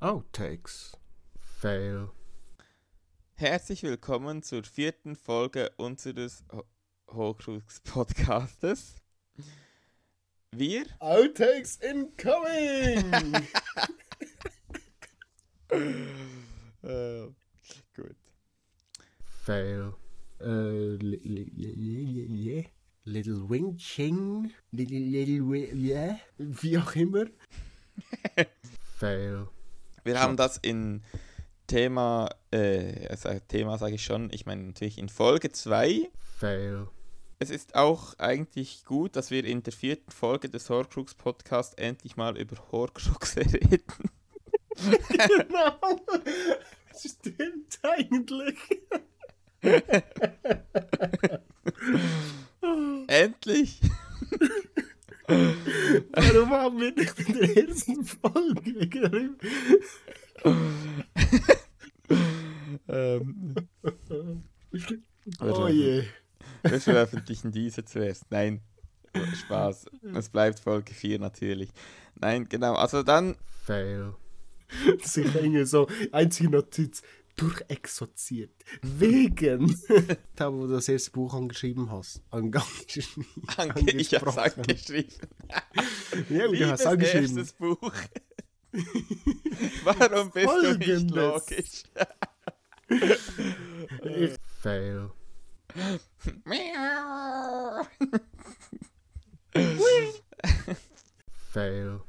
Outtakes. Fail. Herzlich willkommen zur vierten Folge unseres Ho- Horcrux Podcastes. Wir, Outtakes incoming! äh, gut, Fail. Äh, li, li, li, li, li, Little Wing Ching. Little, little, wi- yeah. Wie auch immer. Fail. wir haben das in Thema, äh, also Thema sage ich schon, ich meine natürlich in Folge 2. Fail. Es ist auch eigentlich gut, dass wir in der vierten Folge des Horcrux Podcasts endlich mal über Horcruxe reden. genau. Stimmt eigentlich. Endlich! Warum haben wir nicht in der ersten Folge geredet? Ähm, Oh je. Wir veröffentlichen diese zuerst. Nein, Spaß. Es bleibt Folge 4 natürlich. Nein, genau. Also dann, Fail. Sich hängen so, einzige Notiz, durchexorziert. Wegen. da, wo du das erste Buch angeschrieben hast. Angeschrieben. Ange ich Angesprochen. angeschrieben. Ja, du hast angeschrieben. erstes Buch. Warum bist du nicht Folgendes. logisch? Fail. Fail.